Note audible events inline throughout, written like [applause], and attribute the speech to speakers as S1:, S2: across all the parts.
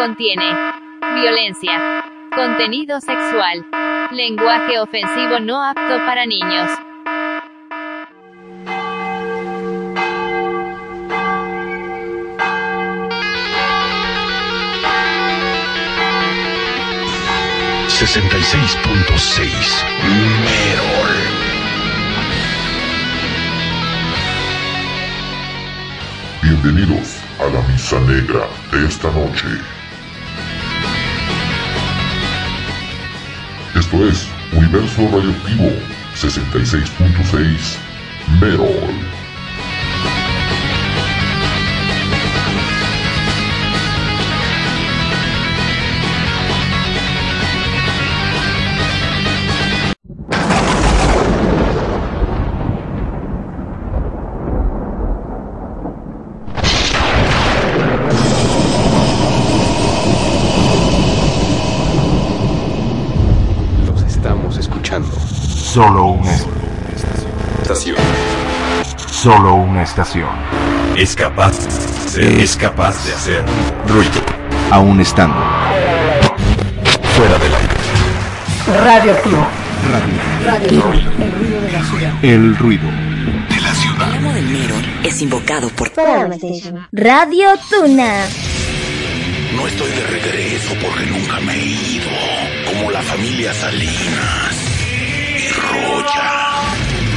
S1: contiene violencia, contenido sexual, lenguaje ofensivo no apto para niños.
S2: Sesenta y seis punto seis Merol.
S3: Bienvenidos a la misa negra de esta noche. Esto es Universo Radioactivo 66.6 Merol.
S4: Solo una
S5: Estación.
S4: solo una estación.
S2: Es capaz, es capaz de hacer ruido.
S4: Aún estando
S2: Fuera del aire.
S6: Radioactivo.
S4: el ruido.
S2: De la ciudad.
S7: El amo del Merol es invocado por
S8: Radio Tuna.
S2: No estoy de regreso porque nunca me he ido. Como la familia Salinas Roya.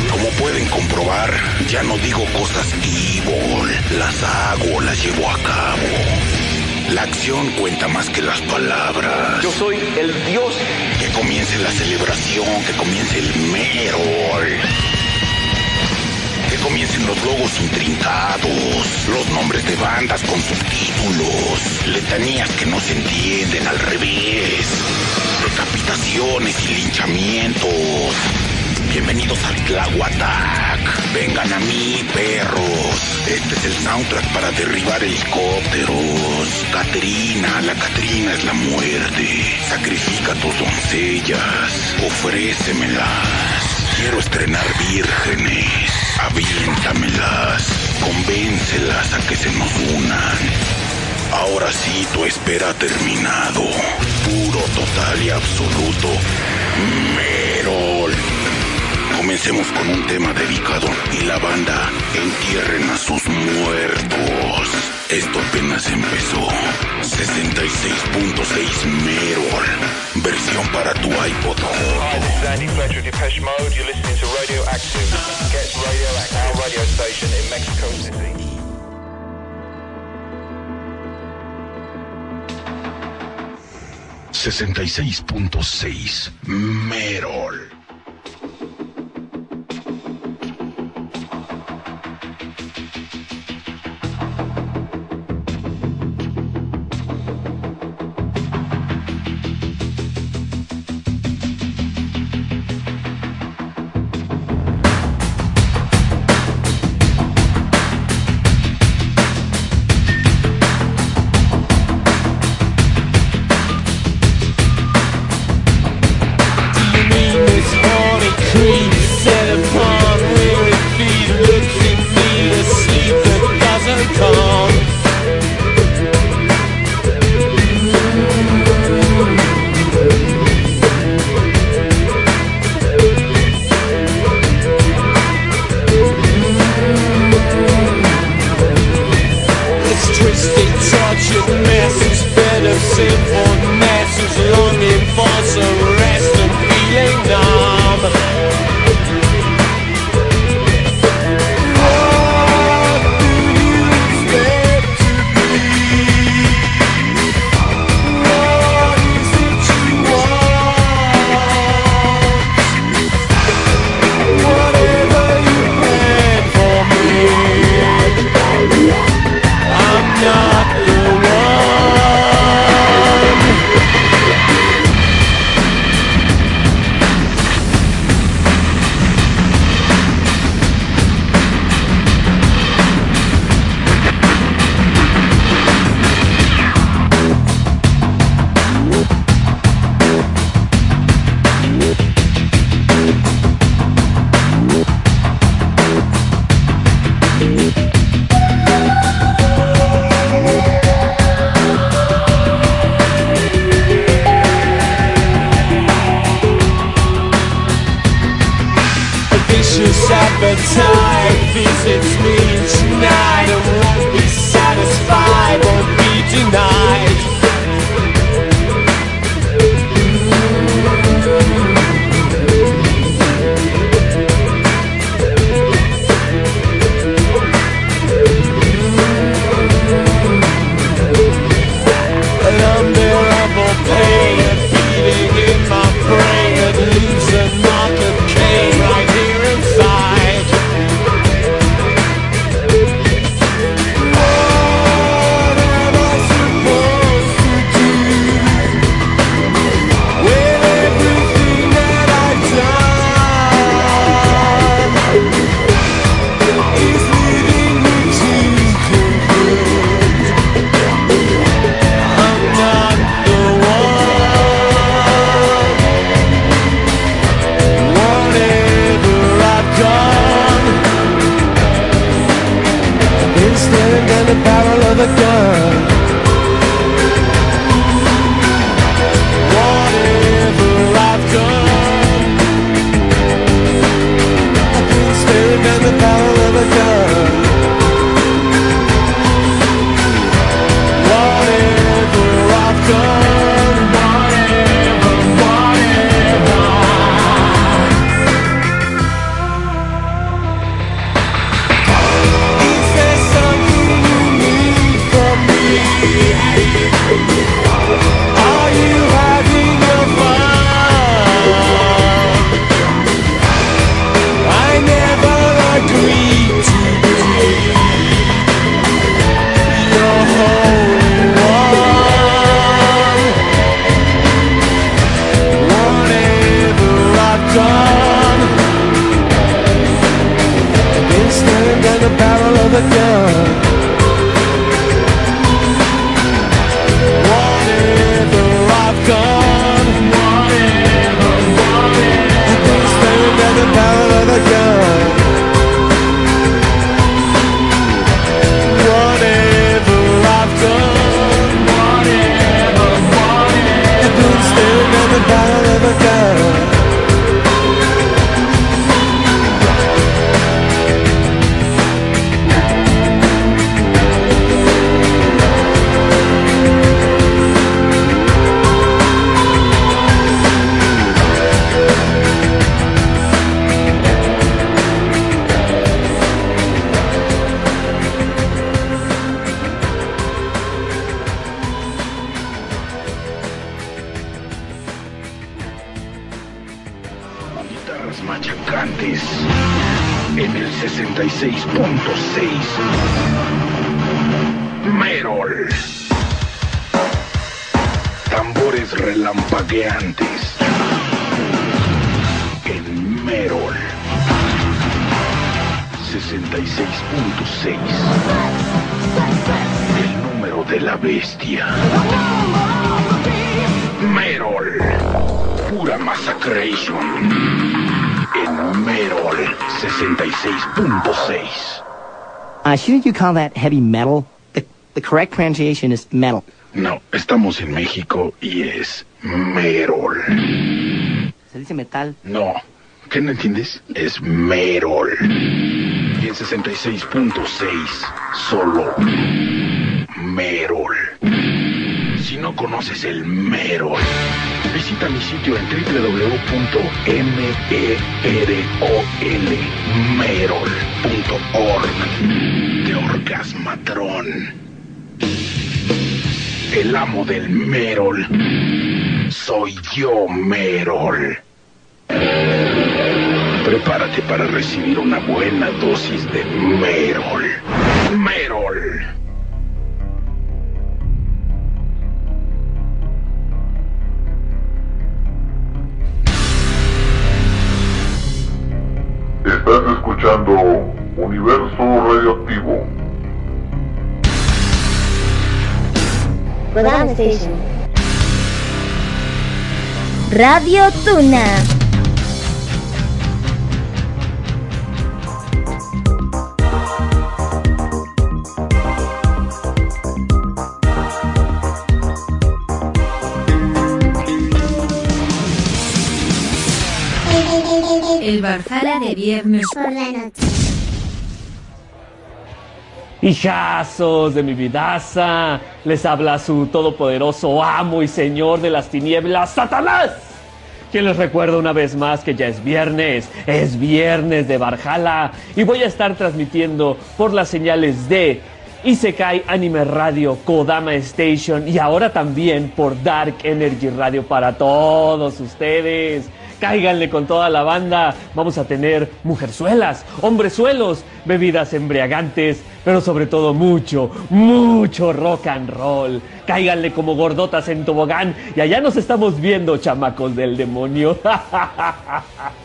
S2: Como pueden comprobar, ya no digo cosas evil. Las hago, las llevo a cabo. La acción cuenta más que las palabras.
S9: Yo soy el dios.
S2: Que comience la celebración, que comience el Merol. Que comiencen los logos intrincados, los nombres de bandas con subtítulos, letanías que no se entienden al revés, decapitaciones y linchamientos. Bienvenidos al Tlahuatac. Vengan a mí, perros. Este es el soundtrack para derribar helicópteros. Caterina, la Catrina es la muerte. Sacrifica tus doncellas. Ofrécemelas. Quiero estrenar vírgenes. Aviéntamelas. Convéncelas a que se nos unan. Ahora sí, tu espera ha terminado. Puro, total y absoluto. Merol. Comencemos con un tema dedicado y la banda entierren a sus muertos. Esto apenas empezó. 66.6 Merol. Versión para tu iPod Hot.
S9: Sandy Fletcher, Depeche Mode. You're listening to Radioactive. Gets Radioactive, our radio station in Mexico City.
S2: sesenta y seis punto seis Merol.
S6: again. think you
S10: call that heavy metal. The, the correct pronunciation is metal.
S2: No, estamos en México y es merol.
S10: ¿Se dice metal?
S2: No. ¿Qué no entiendes? Es merol. Y en 66.6, solo merol. Si no conoces el merol, visita mi sitio en www.merolmerol. Org de Orgasmatrón. El amo del Merol. Soy yo, Merol. Prepárate para recibir una buena dosis de Merol. Merol.
S8: Radio Tuna.
S11: El Barjala de viernes
S12: por la noche.
S13: Hijazos de mi vidaza, les habla su todopoderoso amo y señor de las tinieblas, Satanás. Quien les recuerda una vez más que ya es viernes, es viernes de Valhalla y voy a estar transmitiendo por las señales de Isekai Anime Radio, Kodama Station y ahora también por Dark Energy Radio para todos ustedes. Cáiganle con toda la banda. Vamos a tener mujerzuelas, hombrezuelos, bebidas embriagantes, pero sobre todo mucho, mucho rock and roll. Cáiganle como gordotas en tobogán y allá nos estamos viendo, chamacos del demonio. [laughs]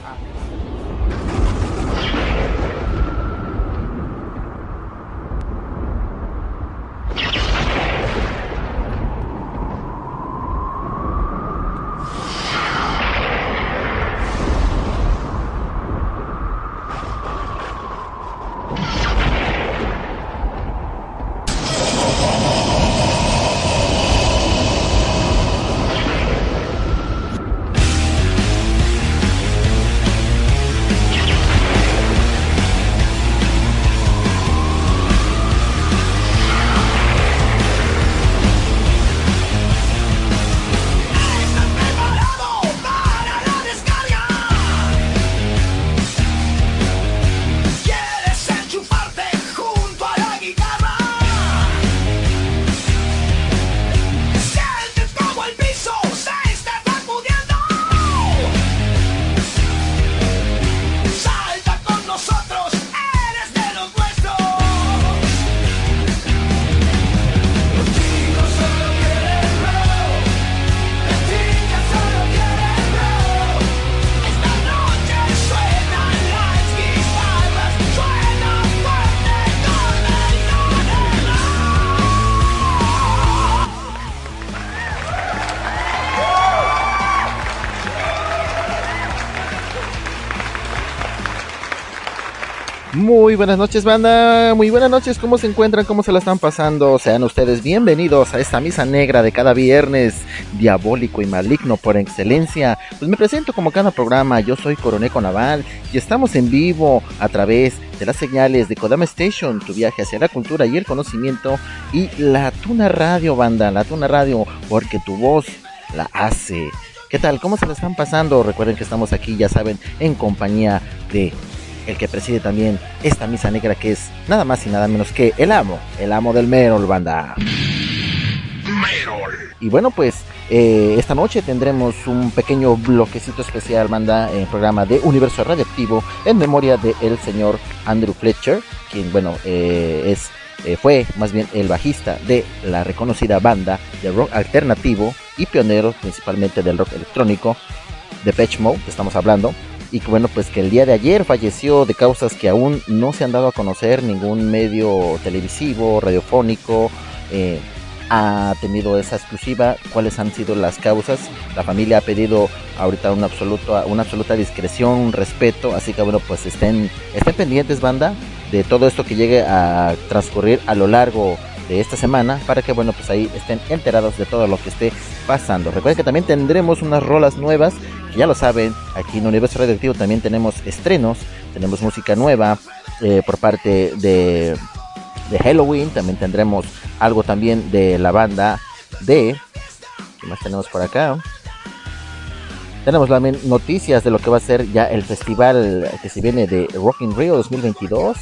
S14: Muy buenas noches, banda. Muy buenas noches. ¿Cómo se encuentran? ¿Cómo se la están pasando? Sean ustedes bienvenidos a esta misa negra de cada viernes, diabólico y maligno por excelencia. Pues me presento como cada programa. Yo soy Coroneco Naval y estamos en vivo a través de las señales de Kodama Station, tu viaje hacia la cultura y el conocimiento, y la Tuna Radio, banda. La Tuna Radio, porque tu voz la hace. ¿Qué tal? ¿Cómo se la están pasando? Recuerden que estamos aquí, ya saben, en compañía de el que preside también esta misa negra que es nada más y nada menos que el amo, el amo del Merol, banda. Y bueno, pues eh, esta noche tendremos un pequeño bloquecito especial, banda, en el programa de Universo Radioactivo en memoria del señor Andrew Fletcher, quien, bueno, eh, es eh, fue más bien el bajista de la reconocida banda de rock alternativo y pionero principalmente del rock electrónico de Patch Mode, estamos hablando, y que bueno, pues que el día de ayer falleció de causas que aún no se han dado a conocer, ningún medio televisivo, radiofónico, eh, ha tenido esa exclusiva, cuáles han sido las causas. La familia ha pedido ahorita una absoluta, una absoluta discreción, un respeto, así que bueno, pues estén, estén pendientes, banda, de todo esto que llegue a transcurrir a lo largo de esta semana para que bueno pues ahí estén enterados de todo lo que esté pasando. Recuerden que también tendremos unas rolas nuevas, que ya lo saben, aquí en Universo Radioactivo también tenemos estrenos, tenemos música nueva eh, por parte de, de Halloween, también tendremos algo también de la banda de... ¿Qué más tenemos por acá? Tenemos también noticias de lo que va a ser ya el festival que se viene de Rock in Rio 2022.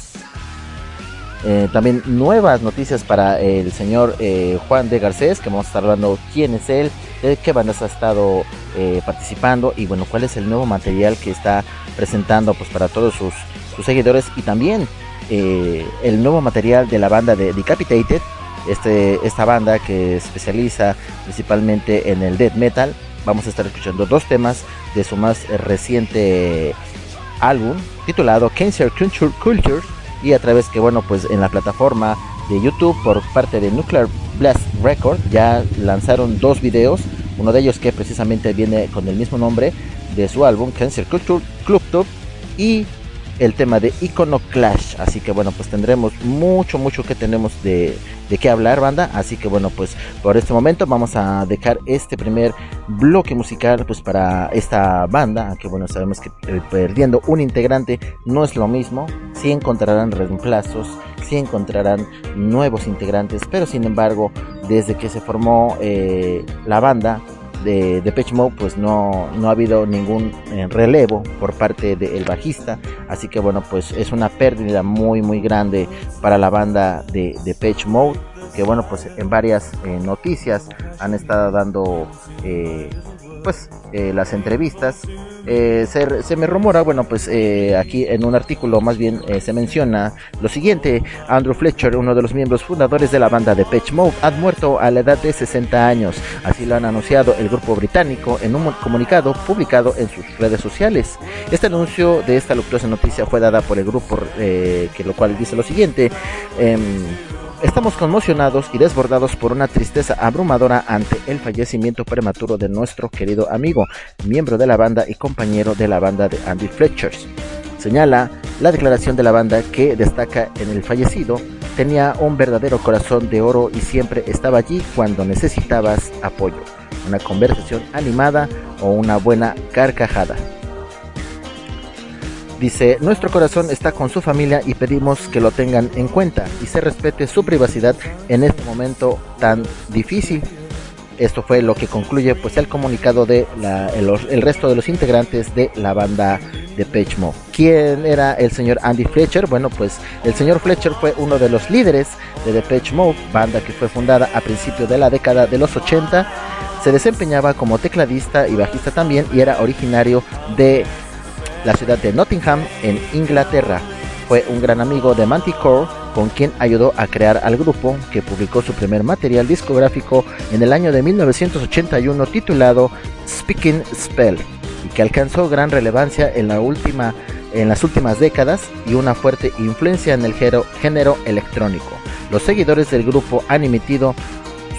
S14: Eh, también nuevas noticias para el señor eh, Juan de Garcés, que vamos a estar hablando quién es él, de qué bandas ha estado eh, participando y bueno, cuál es el nuevo material que está presentando pues para todos sus, seguidores y también el nuevo material de la banda de Decapitated, este, esta banda que especializa principalmente en el death metal. Vamos a estar escuchando dos temas de su más reciente álbum titulado Cancer Culture Culture y a través que bueno pues en la plataforma de YouTube por parte de Nuclear Blast Record ya lanzaron dos videos. Uno de ellos que precisamente viene con el mismo nombre de su álbum Cancer Culture Club Top y el tema de Iconoclash. Así que bueno, pues tendremos mucho, mucho que tenemos de, de qué hablar, banda. Así que bueno, pues por este momento vamos a dejar este primer bloque musical pues para esta banda. Que bueno, sabemos que eh, perdiendo un integrante no es lo mismo. Sí encontrarán reemplazos, sí encontrarán nuevos integrantes, pero sin embargo, desde que se formó eh, la banda, de Depeche Mode pues no, no ha habido ningún eh, relevo por parte del bajista. Así que bueno pues es una pérdida muy muy grande para la banda de Depeche Mode que bueno pues en varias eh, noticias han estado dando eh, pues eh, las entrevistas eh, se, se, me rumora, bueno, pues eh, aquí en un artículo más bien eh, se menciona lo siguiente, Andrew Fletcher, uno de los miembros fundadores de la banda de Pitch Mode, ha muerto a la edad de 60 años, así lo han anunciado el grupo británico en un comunicado publicado en sus redes sociales. Este anuncio de esta luctuosa noticia fue dada por el grupo, que lo cual dice lo siguiente, eh, Estamos conmocionados y desbordados por una tristeza abrumadora ante el fallecimiento prematuro de nuestro querido amigo, miembro de la banda y compañero de la banda de Andy Fletchers. Señala la declaración de la banda que destaca en el fallecido, tenía un verdadero corazón de oro y siempre estaba allí cuando necesitabas apoyo, una conversación animada o una buena carcajada. Dice, nuestro corazón está con su familia y pedimos que lo tengan en cuenta y se respete su privacidad en este momento tan difícil. Esto fue lo que concluye pues el comunicado de el, resto de los integrantes de la banda de Pechmo. ¿Quién era el señor Andy Fletcher? Bueno, pues el señor Fletcher fue uno de los líderes de Depeche Mode, banda que fue fundada a principios de la década de los 80. Se desempeñaba como tecladista y bajista también y era originario de la ciudad de Nottingham, en Inglaterra. Fue un gran amigo de Manticore, con quien ayudó a crear al grupo, que publicó su primer material discográfico en el año de 1981 titulado Speaking Spell, y que alcanzó gran relevancia en, las últimas décadas y una fuerte influencia en el género electrónico. Los seguidores del grupo han emitido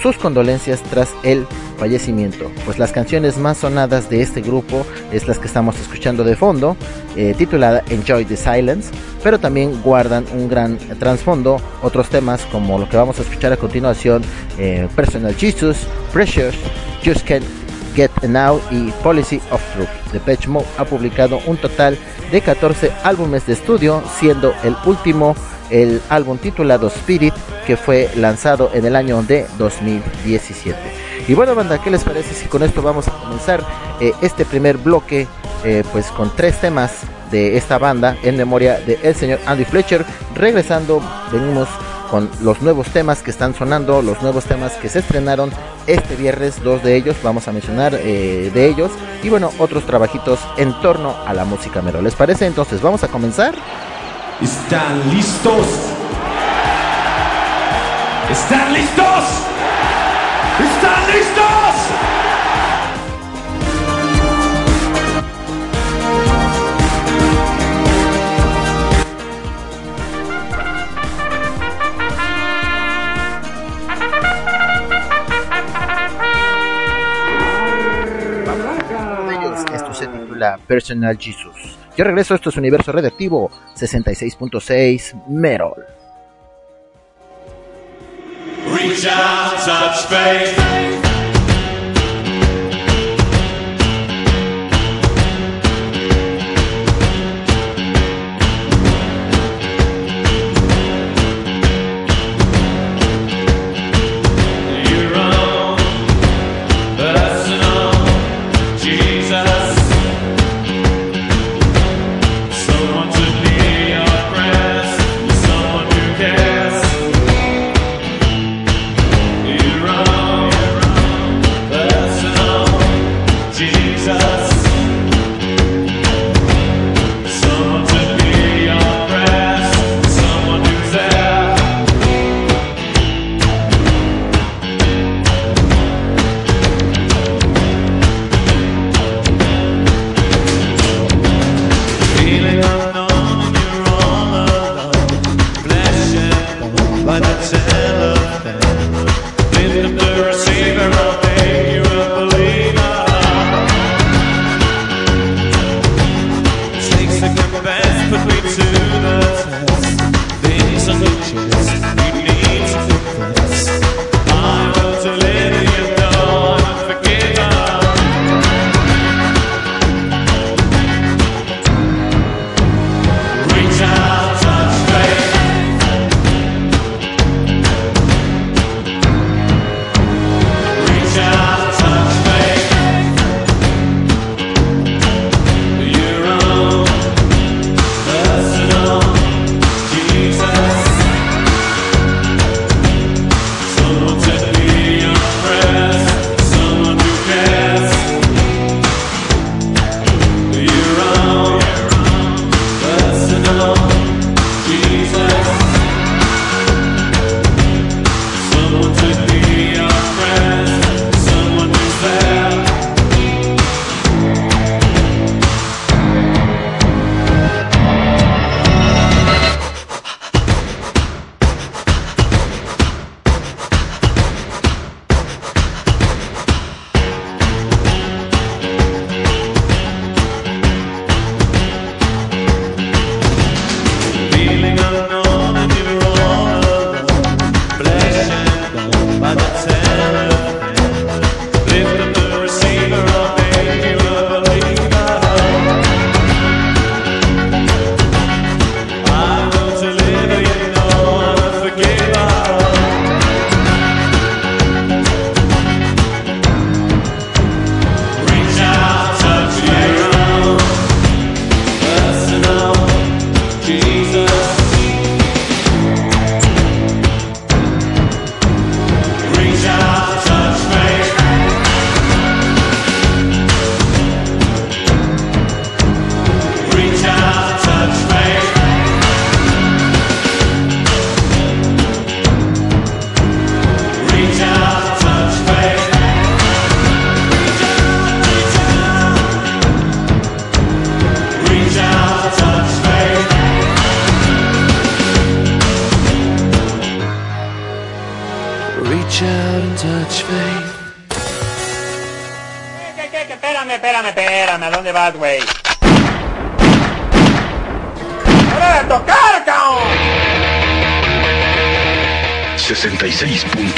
S14: sus condolencias tras el fallecimiento. Pues las canciones más sonadas de este grupo es las que estamos escuchando de fondo, eh, titulada Enjoy the Silence, pero también guardan un gran trasfondo otros temas como lo que vamos a escuchar a continuación, eh, Personal Jesus, Precious, Just Can't Get Now y Policy of Truth. Depeche Mode ha publicado un total de 14 álbumes de estudio, siendo el último el álbum titulado Spirit que fue lanzado en el año de 2017. Y bueno banda, ¿qué les parece si con esto vamos a comenzar eh, este primer bloque eh, pues con tres temas de esta banda en memoria de señor Andy Fletcher. Regresando, venimos con los nuevos temas que están sonando, los nuevos temas que se estrenaron este viernes, dos de ellos, vamos a mencionar eh, de ellos, y bueno, otros trabajitos en torno a la música mero. ¿Les parece? Entonces, vamos a comenzar.
S11: ¿Están listos? ¿Están listos? ¿Están listos?
S14: Esto se titula Personal Jesus. Yo regreso, esto es Universo Redactivo 66.6 Metal.
S11: Reach out, touch faith.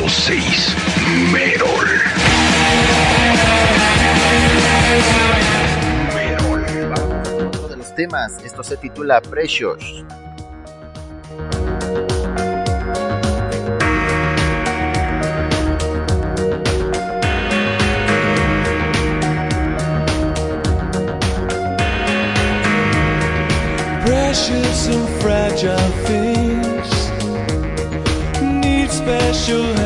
S12: 106 Merol. Merol. Vamos a de
S14: los temas. Esto se titula Precious.
S6: precious and fragile things need special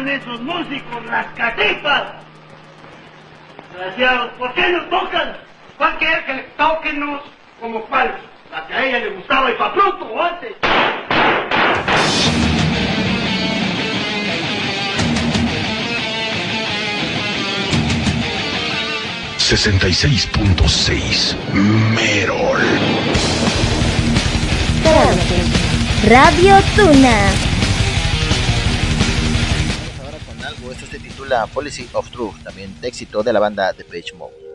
S15: eran esos músicos rascatipas? Desgraciados, ¿por qué nos tocan? ¿Cuál quiere que toquenos como cuál? La que a ella le gustaba y pa' pronto antes.
S2: ...66.6... ...Merol...
S8: ...Radio Tuna...
S14: la Policy of Truth, también éxito de la banda The Page Mode.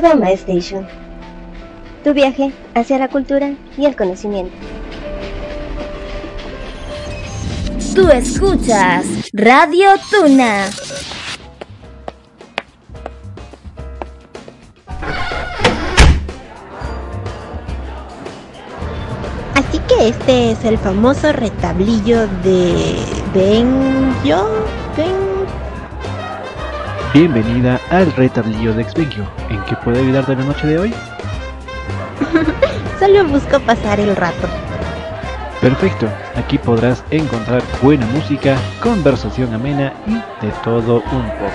S8: Kodama Station. Tu viaje hacia la cultura y el conocimiento. Tú escuchas Radio Tuna.
S16: Así que este es el famoso retablillo de Benjo. Ben...
S17: Bienvenida al retablillo de Exvengio. ¿En qué puedo ayudarte la noche de hoy? [laughs]
S16: Solo busco pasar el rato.
S17: Perfecto, aquí podrás encontrar buena música, conversación amena y de todo un poco.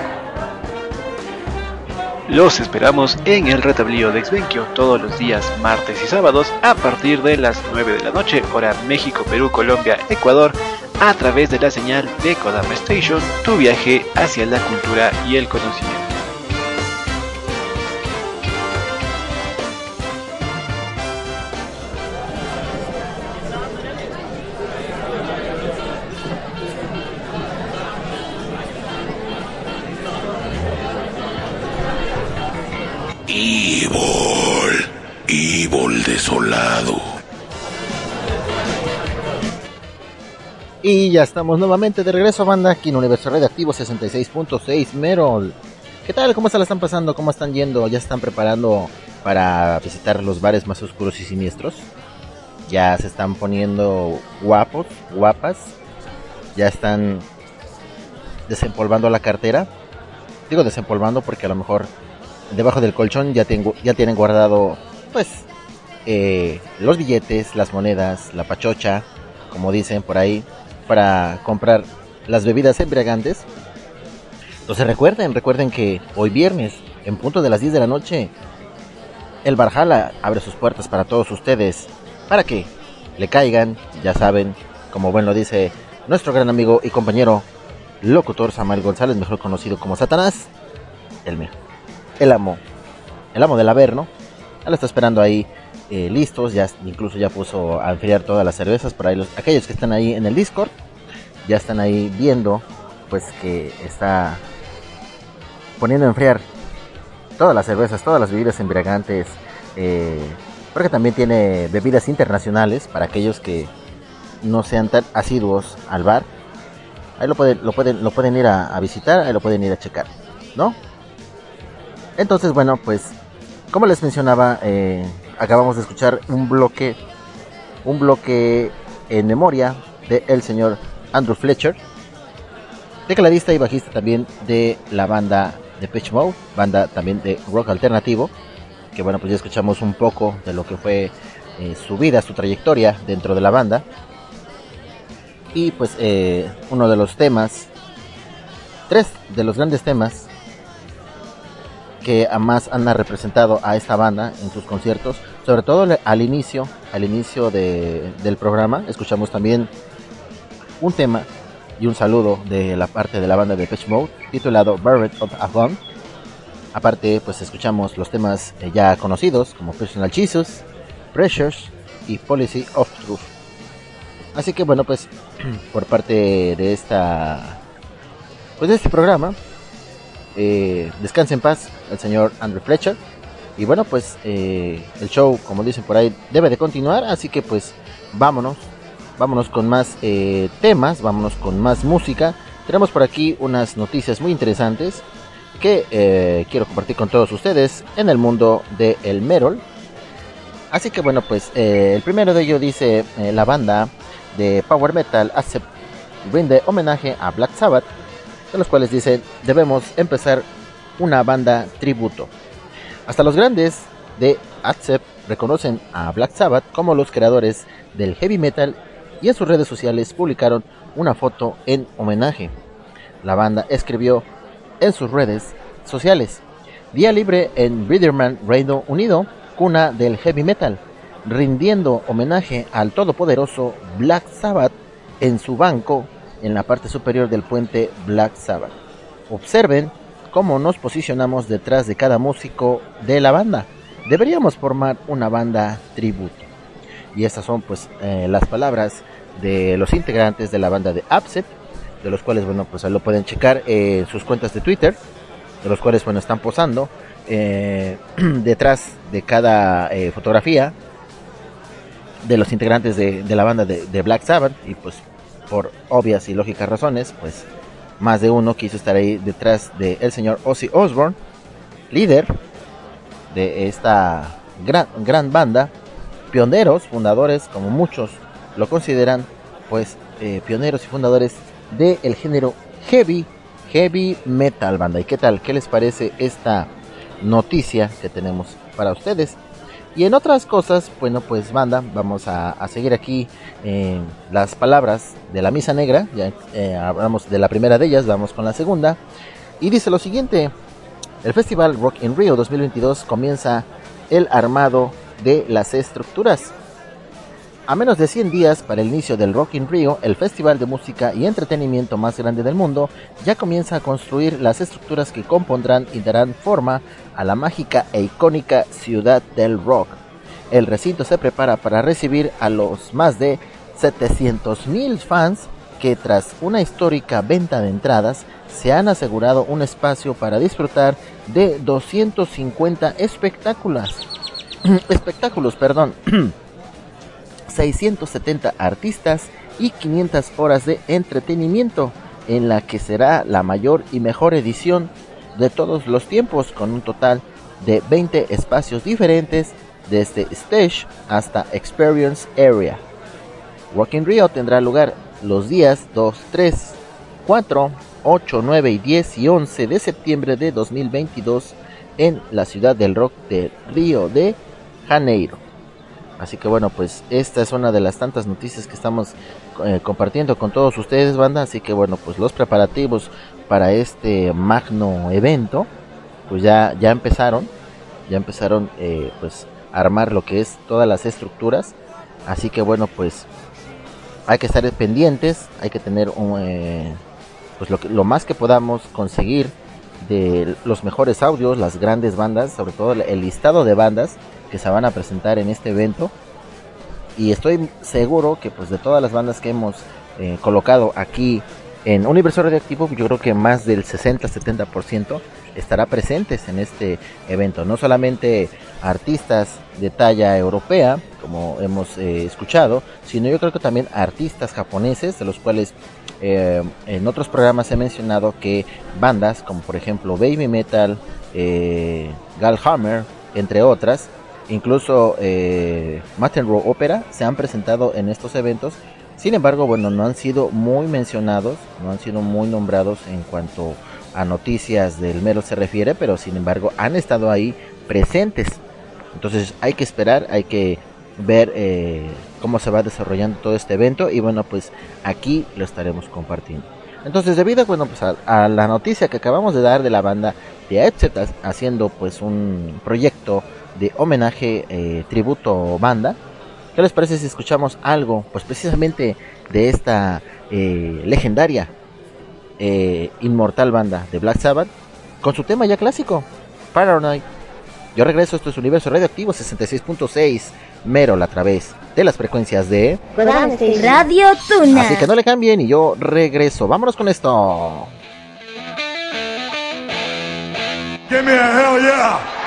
S17: Los esperamos en el retablillo de Exvenquio todos los días martes y sábados a partir de las 9 de la noche, hora México, Perú, Colombia, Ecuador, a través de la señal de Kodama Station, tu viaje hacia la cultura y el conocimiento.
S14: Estamos nuevamente de regreso, banda, aquí en Universo Radioactivo 66.6 Merol. ¿Qué tal? ¿Cómo se la están pasando? ¿Cómo están yendo? ¿Ya están preparando para visitar los bares más oscuros y siniestros? ¿Ya se están poniendo guapos, guapas? ¿Ya están desempolvando la cartera? Digo desempolvando porque a lo mejor debajo del colchón ya, tengo, ya tienen guardado, pues, eh, los billetes, las monedas, la pachocha, como dicen por ahí, para comprar las bebidas embriagantes. Entonces recuerden, recuerden que hoy viernes, en punto de las 10 de la noche, el Barjala abre sus puertas para todos ustedes, para que le caigan, ya saben, como buen lo dice nuestro gran amigo y compañero locutor Samuel González, mejor conocido como Satanás, el el amo, el amo del Averno, lo está esperando ahí eh, listos, ya incluso ya puso a enfriar todas las cervezas para los, aquellos que están ahí en el Discord, ya están ahí viendo pues que está poniendo a enfriar todas las cervezas, todas las bebidas embriagantes, eh, porque también tiene bebidas internacionales para aquellos que no sean tan asiduos al bar. Ahí lo pueden, lo pueden, lo pueden ir a, a visitar, ahí lo pueden ir a checar, ¿no? Entonces, bueno, pues, como les mencionaba, eh, acabamos de escuchar un bloque, un bloque en memoria de el señor Andrew Fletcher, tecladista y bajista también de la banda de Pitch Mode, banda también de rock alternativo, que bueno, pues ya escuchamos un poco de lo que fue eh, su vida, su trayectoria dentro de la banda. Y pues eh, uno de los temas, tres de los grandes temas que más han representado a esta banda en sus conciertos, sobre todo al inicio, al inicio de, del programa, escuchamos también un tema y un saludo de la parte de la banda de Pitch Mode titulado Buried of Avon. Aparte, pues escuchamos los temas eh, ya conocidos como Personal Jesus, Pressures y Policy of Truth. Así que bueno, pues [clears throat] por parte de esta pues de este programa eh, descanse en paz el señor Andrew Fletcher. Y bueno, pues eh, el show, como dicen por ahí, debe de continuar. Así que pues vámonos, vámonos con más eh, temas, vámonos con más música. Tenemos por aquí unas noticias muy interesantes que quiero compartir con todos ustedes en el mundo del el Merol. Así que bueno, pues el primero de ellos dice la banda de Power Metal Accept rinde homenaje a Black Sabbath de los cuales dicen debemos empezar una banda tributo. Hasta los grandes de Accept reconocen a Black Sabbath como los creadores del heavy metal y en sus redes sociales publicaron una foto en homenaje. La banda escribió en sus redes sociales Día libre en Biederman, Reino Unido, cuna del heavy metal, rindiendo homenaje al todopoderoso Black Sabbath en su banco en la parte superior del puente Black Sabbath. Observen cómo nos posicionamos detrás de cada músico de la banda. Deberíamos formar una banda tributo. Y estas son pues eh, las palabras de los integrantes de la banda de Upset, de los cuales bueno pues lo pueden checar en sus cuentas de Twitter, de los cuales bueno están posando eh, [clears throat] detrás de cada eh, fotografía de los integrantes de, de la banda de, de Black Sabbath y pues por obvias y lógicas razones pues más de uno quiso estar ahí detrás del el señor Ozzy Osbourne, líder de esta gran, gran banda, pioneros, fundadores, como muchos lo consideran, pues eh, pioneros y fundadores del género heavy, heavy metal banda. ¿Y qué tal? ¿Qué les parece esta noticia que tenemos para ustedes? Y en otras cosas, bueno, pues banda, vamos a, seguir aquí eh, las palabras de la misa negra. Ya eh, hablamos de la primera de ellas, vamos con la segunda. Y dice lo siguiente: el Festival Rock in Rio 2022 comienza el armado de las estructuras. A menos de 100 días para el inicio del Rock in Rio, el festival de música y entretenimiento más grande del mundo ya comienza a construir las estructuras que compondrán y darán forma a la mágica e icónica ciudad del rock. El recinto se prepara para recibir a los más de 700.000 fans que tras una histórica venta de entradas se han asegurado un espacio para disfrutar de 250 espectáculos. [clears throat] espectáculos, perdón. [clears throat] 670 artistas y 500 horas de entretenimiento en la que será la mayor y mejor edición de todos los tiempos con un total de 20 espacios diferentes desde Stage hasta Experience Area. Rock in Rio tendrá lugar los días 2, 3, 4, 8, 9 y 10 y 11 de septiembre de 2022 en la ciudad del rock de Río de Janeiro. Así que bueno, pues esta es una de las tantas noticias que estamos eh, compartiendo con todos ustedes, banda. Así que bueno, pues los preparativos para este magno evento, pues ya, ya empezaron. Ya empezaron eh, pues a armar lo que es todas las estructuras. Así que bueno, pues hay que estar pendientes, hay que tener un, eh, pues lo, que, lo más que podamos conseguir de los mejores audios, las grandes bandas, sobre todo el listado de bandas que se van a presentar en este evento. Y estoy seguro que pues de todas las bandas que hemos eh, colocado aquí en Universo Radioactivo, yo creo que más del 60-70% estará presentes en este evento. No solamente artistas de talla europea, como hemos eh, escuchado, sino yo creo que también artistas japoneses, de los cuales eh, en otros programas he mencionado que bandas como por ejemplo Baby Metal, eh, Galhammer, entre otras, incluso eh, Row Opera se han presentado en estos eventos. Sin embargo, bueno, no han sido muy mencionados, no han sido muy nombrados en cuanto a noticias del mero se refiere, pero sin embargo han estado ahí presentes. Entonces hay que esperar, hay que ver eh, cómo se va desarrollando todo este evento y bueno, pues aquí lo estaremos compartiendo. Entonces, debido bueno, pues a, a la noticia que acabamos de dar de la banda de Etcétera haciendo pues un proyecto de homenaje, eh, tributo banda. ¿Qué les parece si escuchamos algo, pues precisamente de esta eh, legendaria, eh, inmortal banda de Black Sabbath, con su tema ya clásico, Paranoid? Yo regreso, esto es Universo Radioactivo 66.6, Mero a través de las frecuencias de
S16: Radio Tuna.
S14: Así que no le cambien y yo regreso. Vámonos con esto.
S11: Give me a hell yeah!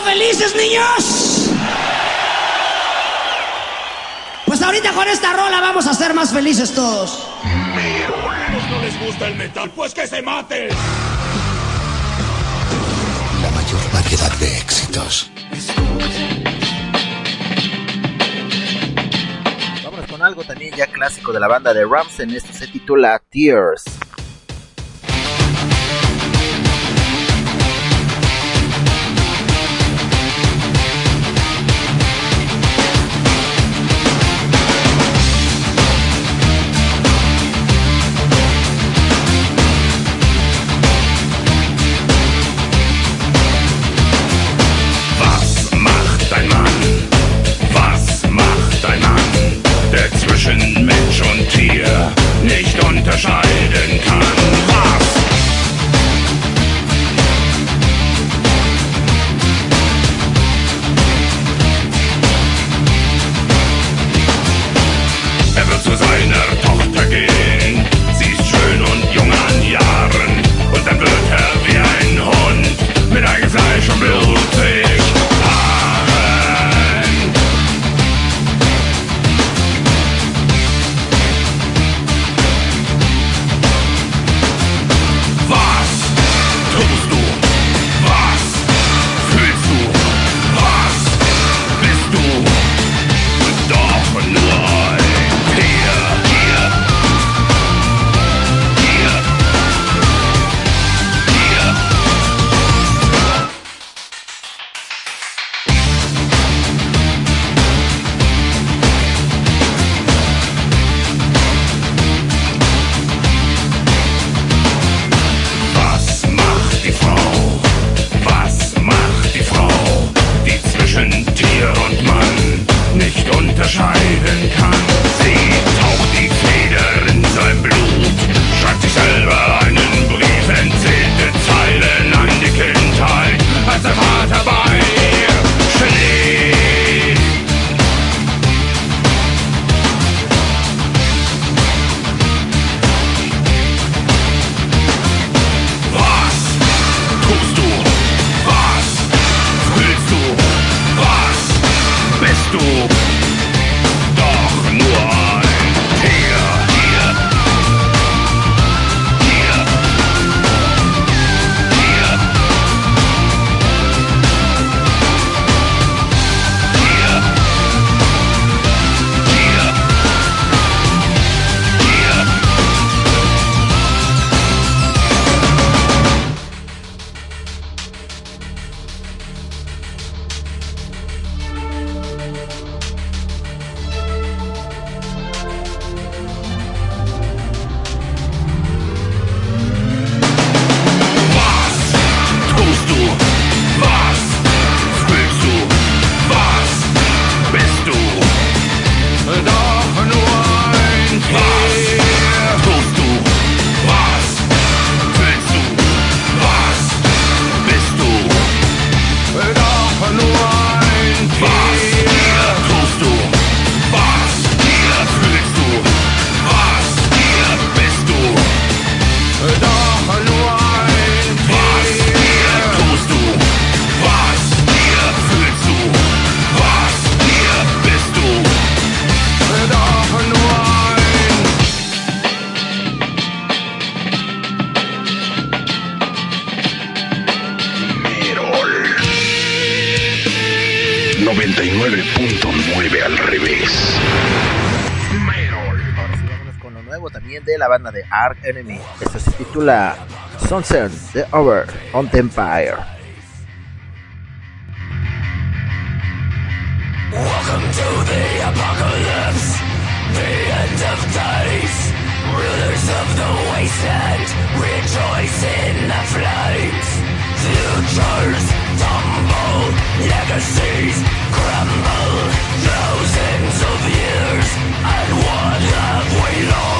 S18: felices, niños? Pues ahorita con esta rola vamos a ser más felices todos.
S19: Pues no les gusta el metal, pues que se maten.
S20: La mayor variedad de éxitos.
S21: Vámonos con algo también ya clásico de la banda de Ramsen. Esto se titula Tears. Dark Enemy, que se titula Sunset The Over on the Empire.
S22: Welcome to the apocalypse, the end of days. Rulers of the wasteland, rejoice in the flames. Futures tumble, legacies crumble, thousands of years, and what have we
S23: lost?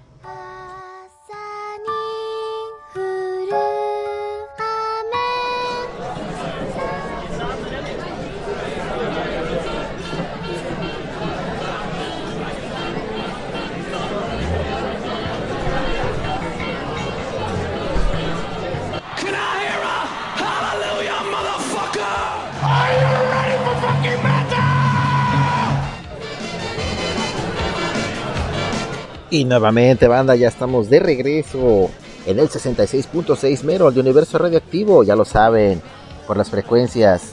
S14: Y nuevamente, banda, ya estamos de regreso en el 66.6 Mero de Universo Radioactivo, ya lo saben, por las frecuencias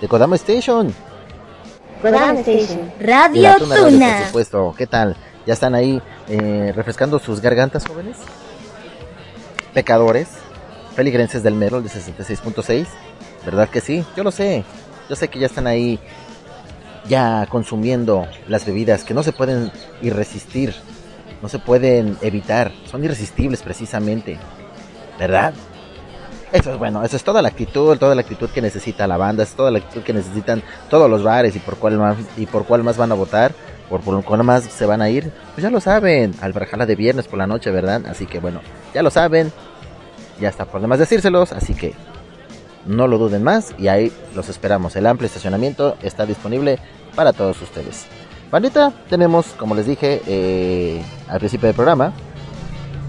S14: de Kodama Station.
S8: Kodama Station.
S24: Radio
S14: Tuna Radio,
S24: Tuna.
S14: por supuesto. ¿Qué tal? ¿Ya están ahí eh, refrescando sus gargantas, jóvenes? Pecadores, feligrenses del Mero de 66.6, ¿verdad que sí? Yo lo sé, yo sé que ya están ahí ya consumiendo las bebidas que no se pueden irresistir, no se pueden evitar, son irresistibles precisamente, ¿verdad? Eso es bueno, eso es toda la actitud, toda la actitud que necesita la banda, es toda la actitud que necesitan todos los bares y por cuál más, y por cuál más van a votar, por, por cuál más se van a ir, pues ya lo saben, al Bajala de viernes por la noche, ¿verdad? Así que bueno, ya lo saben, ya está por demás decírselos, así que no lo duden más y ahí los esperamos. El amplio estacionamiento está disponible para todos ustedes. Bandita, tenemos, como les dije eh, al principio del programa,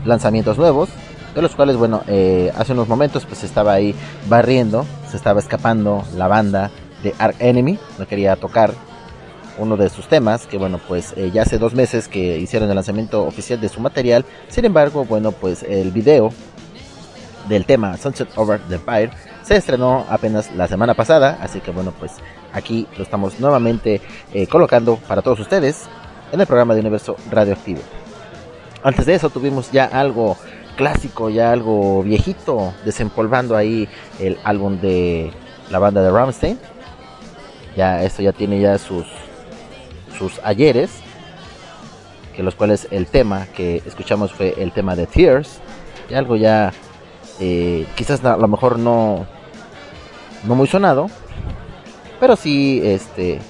S14: lanzamientos nuevos, de los cuales, bueno, eh, hace unos momentos pues estaba ahí barriendo, se estaba escapando la banda de Ark Enemy, no quería tocar uno de sus temas, que bueno, pues eh, ya hace dos meses que hicieron el lanzamiento oficial de su material, sin embargo, bueno, pues el video del tema Sunset Over the Empire se estrenó apenas la semana pasada, así que bueno, pues aquí lo estamos nuevamente eh, colocando para todos ustedes en el programa de Universo Radioactivo. Antes de eso tuvimos ya algo clásico, ya algo viejito, desempolvando ahí el álbum de la banda de Rammstein. Ya esto ya tiene ya sus sus ayeres, que los cuales el tema que escuchamos fue el tema de Tears, y algo ya eh, quizás a lo mejor no no muy sonado, pero sí este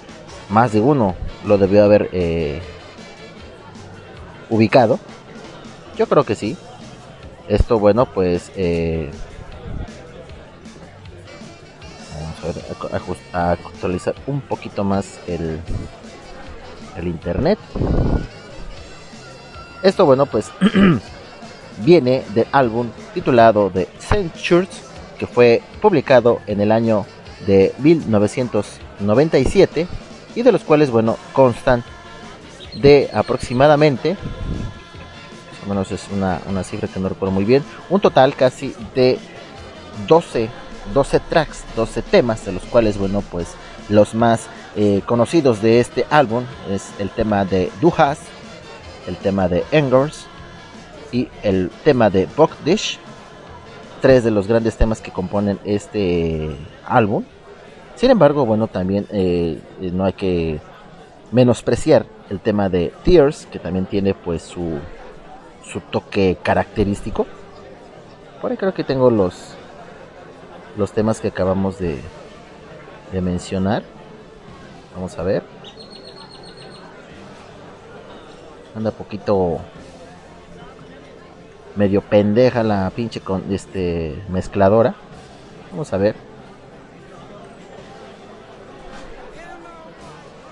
S14: más de uno lo debió haber eh, ubicado. Yo creo que sí. Esto bueno pues eh, vamos a ver, a- actualizar un poquito más el el internet. Esto bueno pues [clears throat] viene del álbum titulado The Centuries que fue publicado en el año de 1997 y de los cuales bueno constan de aproximadamente más o menos es una, una cifra que no recuerdo muy bien un total casi de 12 12 tracks 12 temas de los cuales bueno pues los más eh, conocidos de este álbum es el tema de Duhas el tema de Engers y el tema de Bogdish, tres de los grandes temas que componen este álbum. Sin embargo, bueno, también eh, eh, no hay que menospreciar el tema de Tears, que también tiene pues su, su toque característico. Por ahí creo que tengo los, los temas que acabamos de, de mencionar. Vamos a ver. Anda poquito medio pendeja la pinche con este mezcladora. Vamos a ver.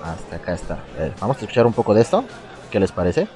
S14: Hasta está. Vamos a escuchar un poco de esto. ¿Qué les parece?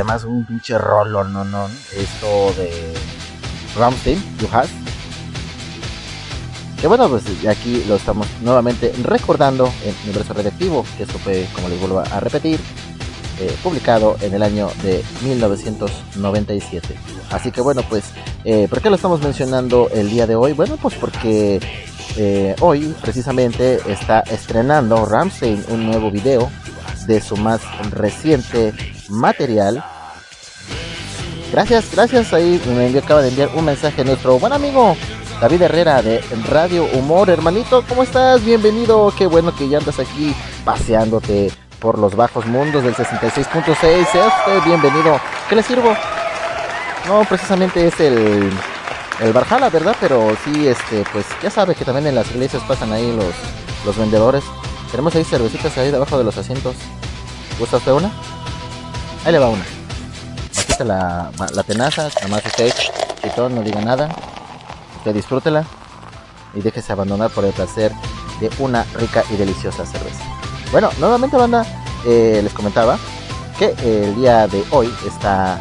S14: Temas, un pinche rollo, no, no. Esto de Ramstein, You Has. Que bueno, pues aquí lo estamos nuevamente recordando en Universo Radioactivo, que esto fue, como les vuelvo a repetir, eh, publicado en el año de 1997. Así que bueno, pues, eh, ¿por qué lo estamos mencionando el día de hoy? Bueno, pues porque eh, hoy precisamente está estrenando Ramstein un nuevo video de su más reciente material. Gracias, gracias. Ahí me envió- acaba de enviar un mensaje nuestro buen amigo David Herrera de Radio Humor. Hermanito, ¿cómo estás? Bienvenido. Qué bueno que ya andas aquí paseándote por los bajos mundos del 66.6. Sea usted bienvenido. ¿Qué le sirvo? No, precisamente es el, el Barjala, ¿verdad? Pero sí, este, pues ya sabe que también en las iglesias pasan ahí los, los vendedores. Tenemos ahí cervecitas ahí debajo de los asientos. ¿Gusta usted una? Ahí le va una. La, tenaza, nada más usted, chitón, no diga nada. Usted disfrútela y déjese abandonar por el placer de una rica y deliciosa cerveza. Bueno, nuevamente banda, eh, les comentaba que el día de hoy está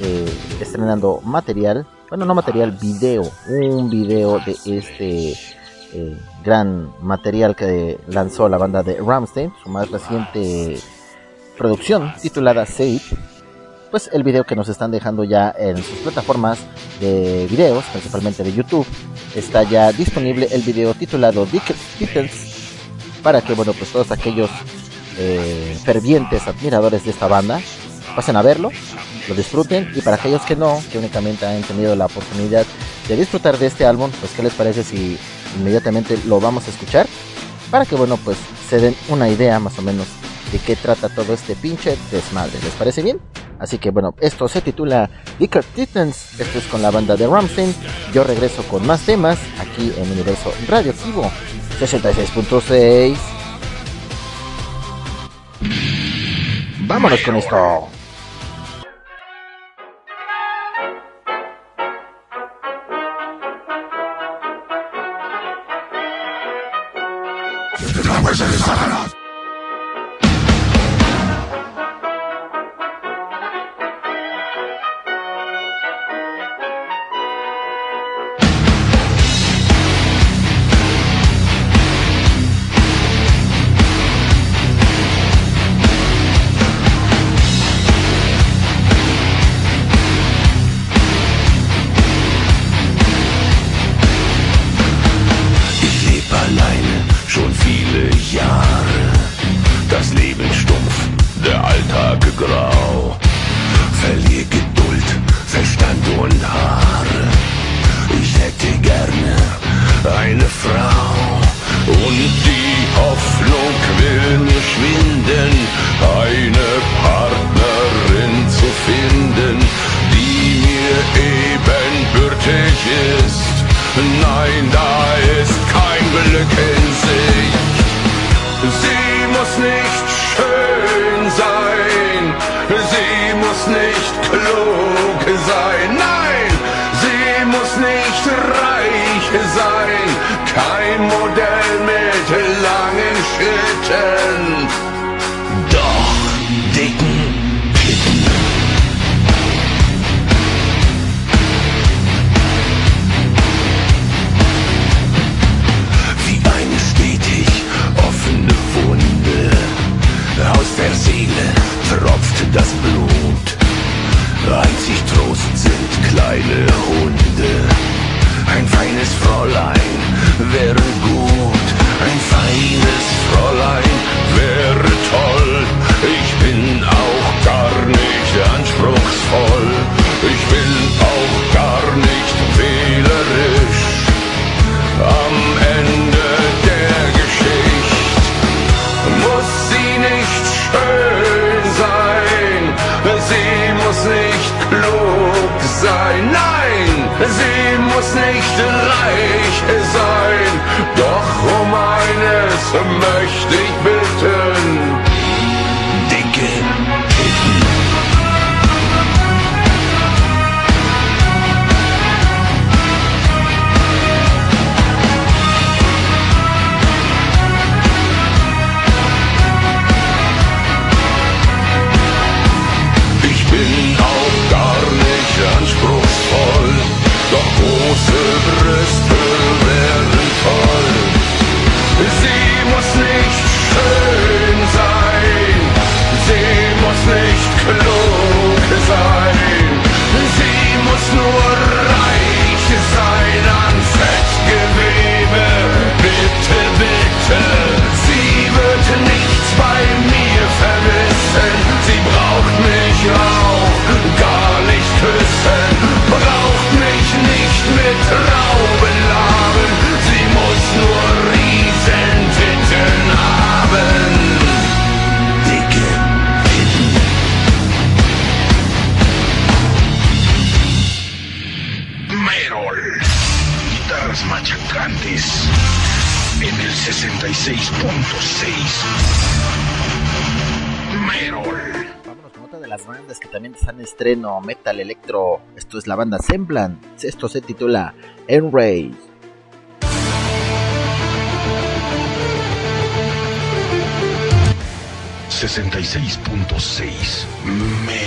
S14: eh, estrenando material, bueno, no material, video, un video de este eh, gran material que lanzó la banda de Ramstein, su más reciente producción titulada Save. Pues el video que nos están dejando ya en sus plataformas de videos, principalmente de YouTube, está ya disponible el video titulado Kittens para que bueno pues todos aquellos eh, fervientes admiradores de esta banda pasen a verlo, lo disfruten y para aquellos que no, que únicamente han tenido la oportunidad de disfrutar de este álbum, pues qué les parece si inmediatamente lo vamos a escuchar para que bueno pues se den una idea más o menos de qué trata todo este pinche desmadre, ¿les parece bien? Así que bueno, esto se titula Dicker Titans, esto es con la banda de Ramstein, yo regreso con más temas aquí en Universo Radioactivo 66.6 Vámonos con esto.
S6: Ich
S2: Esto se titula Enrage. ...66.6...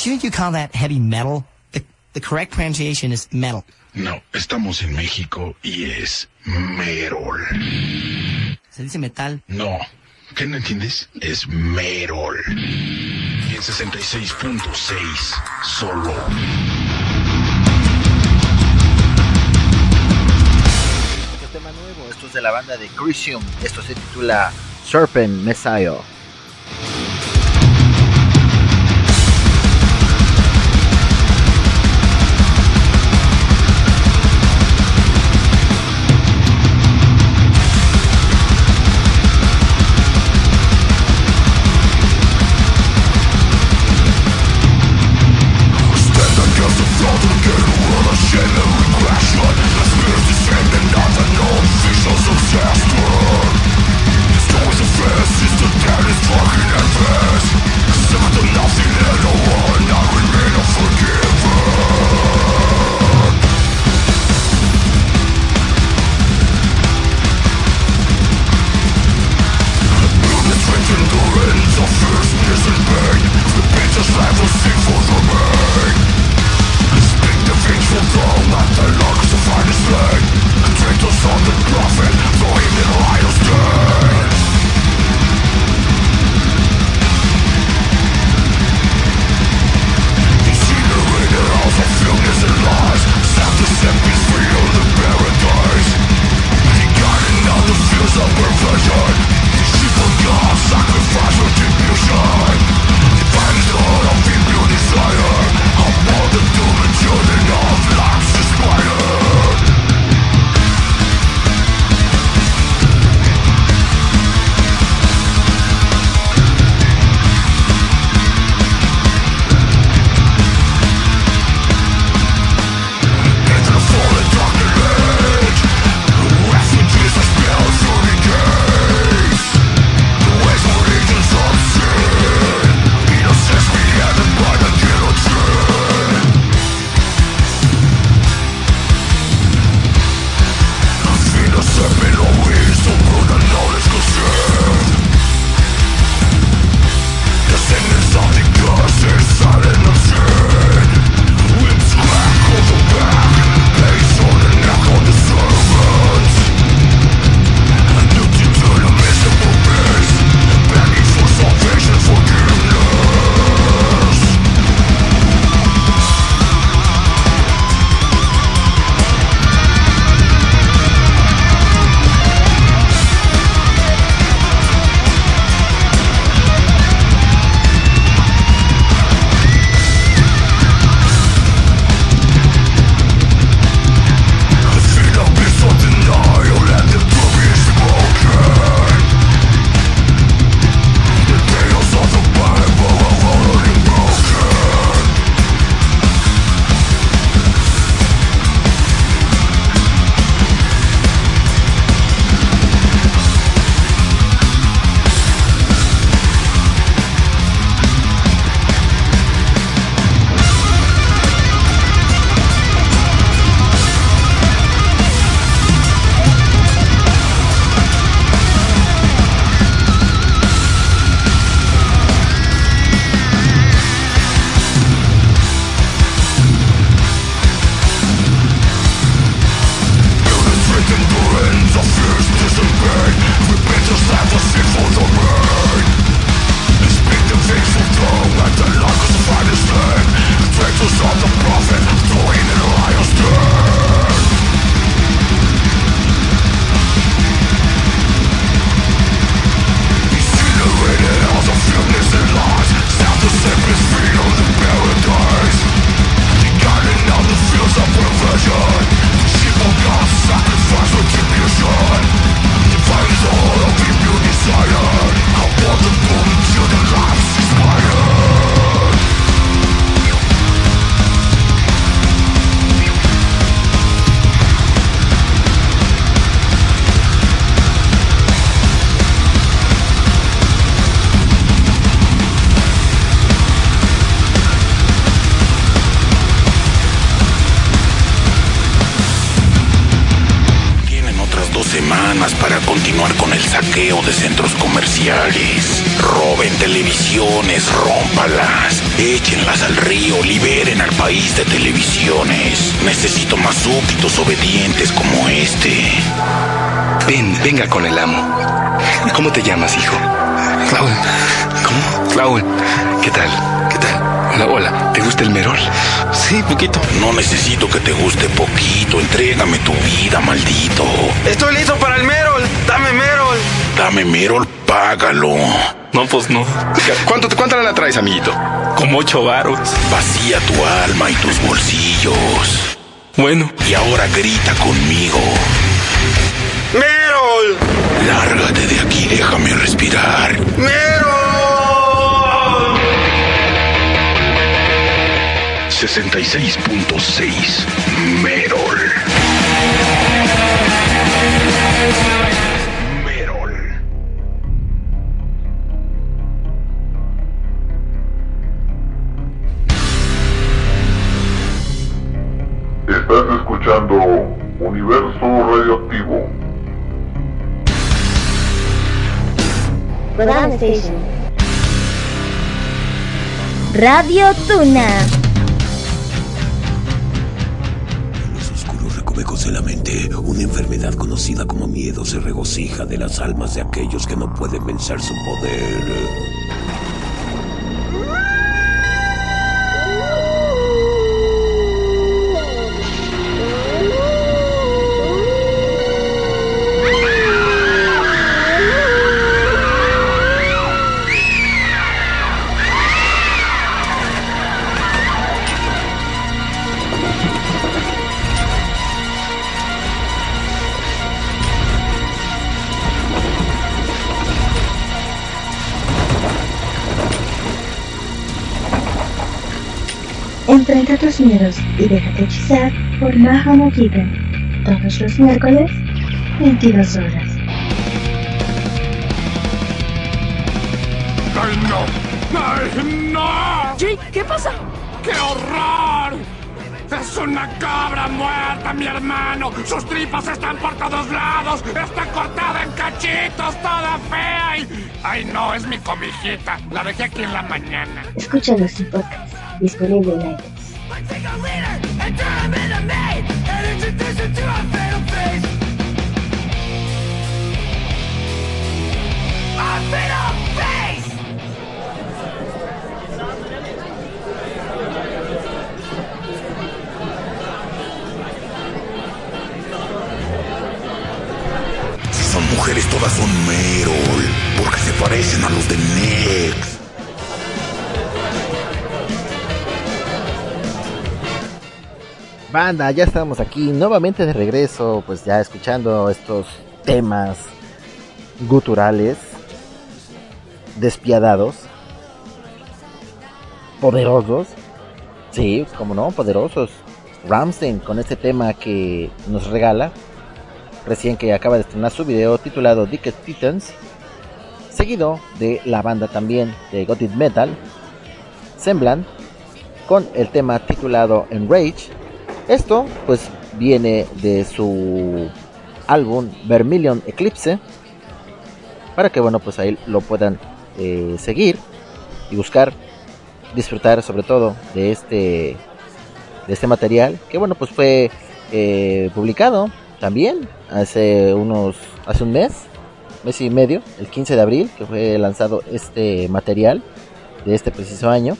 S10: shouldn't you call that heavy metal? The, the correct pronunciation is metal.
S2: No, estamos en México y es Merol.
S10: ¿Se dice metal?
S2: No, ¿qué no entiendes? Es Merol. Y en 66.6 solo.
S21: Este tema nuevo, esto es de la banda de Crisium. Esto se titula Serpent Messiah.
S25: Ocho varos.
S2: Vacía tu alma y tus bolsillos.
S25: Bueno.
S2: Y ahora grita conmigo.
S25: ¡Merol!
S2: Lárgate de aquí, déjame respirar.
S25: ¡Merol!
S2: 66.6 Merol.
S24: Radio Tuna.
S20: los oscuros recovecos de la mente, una enfermedad conocida como miedo se regocija de las almas de aquellos que no pueden vencer su poder.
S8: Enfrenta tus miedos y déjate hechizar por Mahamo Gigan. Todos los miércoles, 22 horas.
S11: ¡Ay, no! ¡Ay, no!
S18: Jake, ¿qué pasa?
S11: ¡Qué horror! ¡Es una cabra muerta, mi hermano! ¡Sus tripas están por todos lados! ¡Está cortada en cachitos, toda fea! Y... ¡Ay, no! Es mi cobijita. La dejé aquí en la mañana.
S8: Escucha nuestro podcast, disponible en iTunes.
S2: Si son mujeres, todas son Merol, porque se parecen a los de Nex.
S14: Banda, ya estamos aquí nuevamente de regreso, pues ya escuchando estos temas guturales, despiadados, poderosos, sí, como no, poderosos. Ramstein con este tema que nos regala, recién que acaba de estrenar su video titulado Dicked Titans, seguido de la banda también de Gothic Metal, Semblant, con el tema titulado Enrage. Esto pues viene de su álbum Vermilion Eclipse, para que bueno pues ahí lo puedan eh, seguir y buscar, disfrutar sobre todo de este de este material que bueno pues fue eh, publicado también hace unos hace un mes mes y medio el 15 de abril que fue lanzado este material de este preciso año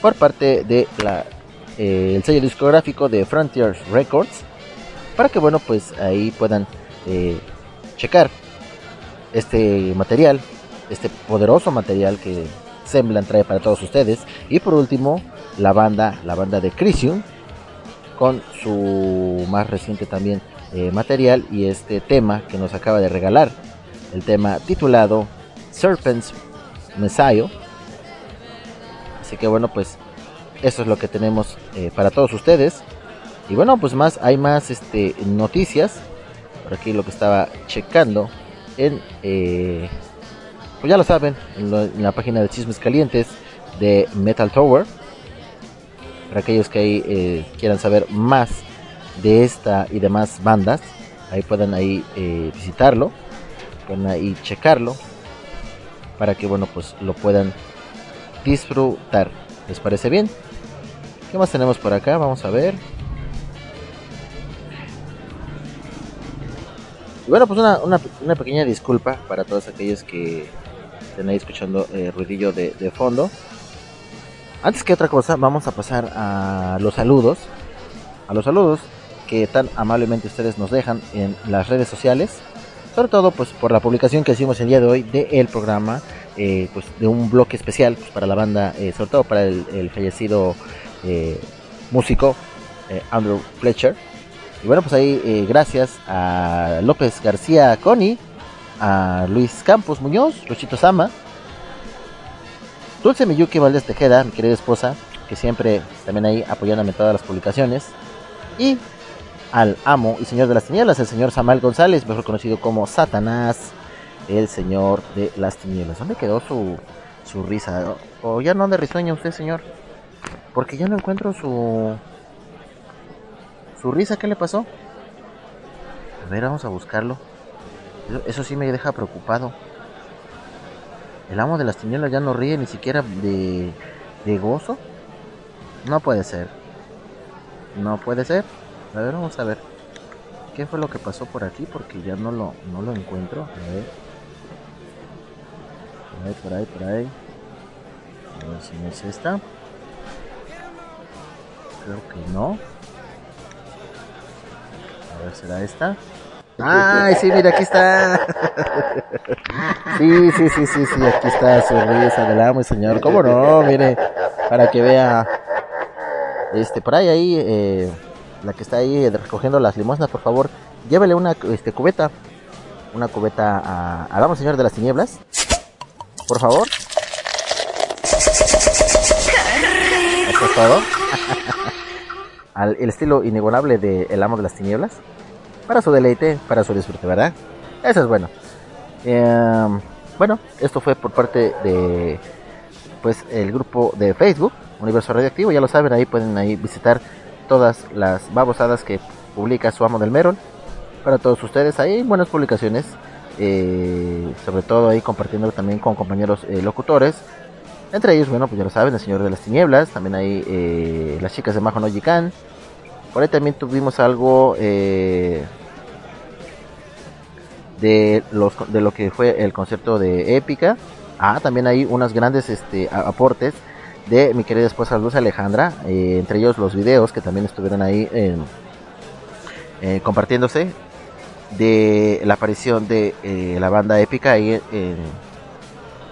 S14: por parte de la eh, el sello discográfico de Frontier Records para que bueno pues ahí puedan eh, checar este material este poderoso material que Semblan trae para todos ustedes. Y por último la banda la banda de Crisium con su más reciente también eh, material y este tema que nos acaba de regalar. El tema titulado Serpent's Messiah. Así que bueno pues eso es lo que tenemos eh, para todos ustedes. Y bueno pues más hay más este noticias. Por aquí lo que estaba checando en eh, pues ya lo saben en, la página de chismes calientes de Metal Tower. Para aquellos que ahí eh, quieran saber más de esta y demás bandas ahí pueden ahí visitarlo. Pueden ahí checarlo. Para que bueno pues lo puedan disfrutar. ¿Les parece bien? ¿Qué más tenemos por acá? Vamos a ver. Y bueno, pues una, una, pequeña disculpa para todos aquellos que estén ahí escuchando el ruidillo de, de fondo. Antes que otra cosa, vamos a pasar a los saludos. A los saludos que tan amablemente ustedes nos dejan en las redes sociales. Sobre todo pues por la publicación que hicimos el día de hoy del programa. eh, pues de un bloque especial pues, para la banda, eh, sobre todo para el fallecido eh, músico eh, Andrew Fletcher. Y bueno, pues ahí eh, gracias a López García Coni, a Luis Campos Muñoz, Luchito Sama, Dulce Miyuki Valdés Tejeda, mi querida esposa, que siempre también ahí apoyándome en todas las publicaciones. Y al amo y señor de las tinieblas, el señor Samuel González, mejor conocido como Satanás, el señor de las tinieblas. ¿Dónde quedó su, su risa? ¿O ya no anda risueña usted, señor? Porque ya no encuentro su... ¿Su risa qué le pasó? A ver, vamos a buscarlo. Eso, eso sí me deja preocupado. El amo de las tinieblas ya no ríe ni siquiera de, de gozo. No puede ser. No puede ser. A ver, vamos a ver. ¿Qué fue lo que pasó por aquí? Porque ya no lo, no lo encuentro. A ver. Por ahí, por ahí, por ahí. A ver si no es esta. Creo que no. A ver, ¿será esta? ¡Ay, sí, mira, aquí está! [laughs] Sí, sí, sí, sí, sí, aquí está su risa del amo y señor. ¿Cómo no? Mire, para que vea. Este, por ahí, ahí, eh, la que está ahí recogiendo las limosnas, por favor, llévele una este, cubeta. Una cubeta a, al amo señor de las tinieblas. Por favor. Eso es todo. Al el estilo inigualable de El amo de las tinieblas. Para su deleite, para su disfrute, ¿verdad? Eso es bueno. Eh, bueno, esto fue por parte de pues el grupo de Facebook, Universo Radioactivo, ya lo saben, ahí pueden ahí visitar todas las babosadas que publica su amo del Merol. Para todos ustedes, hay buenas publicaciones, eh, sobre todo ahí compartiendo también con compañeros eh, locutores. Entre ellos, bueno, pues ya lo saben, el Señor de las Tinieblas, también hay eh, las chicas de Majo no Jikan. Por ahí también tuvimos algo eh, de, los, de lo que fue el concierto de Épica. Ah, también hay unos grandes este, aportes de mi querida esposa Luz Alejandra, eh, entre ellos los videos que también estuvieron ahí en- eh, compartiéndose de la aparición de la banda épica ahí en,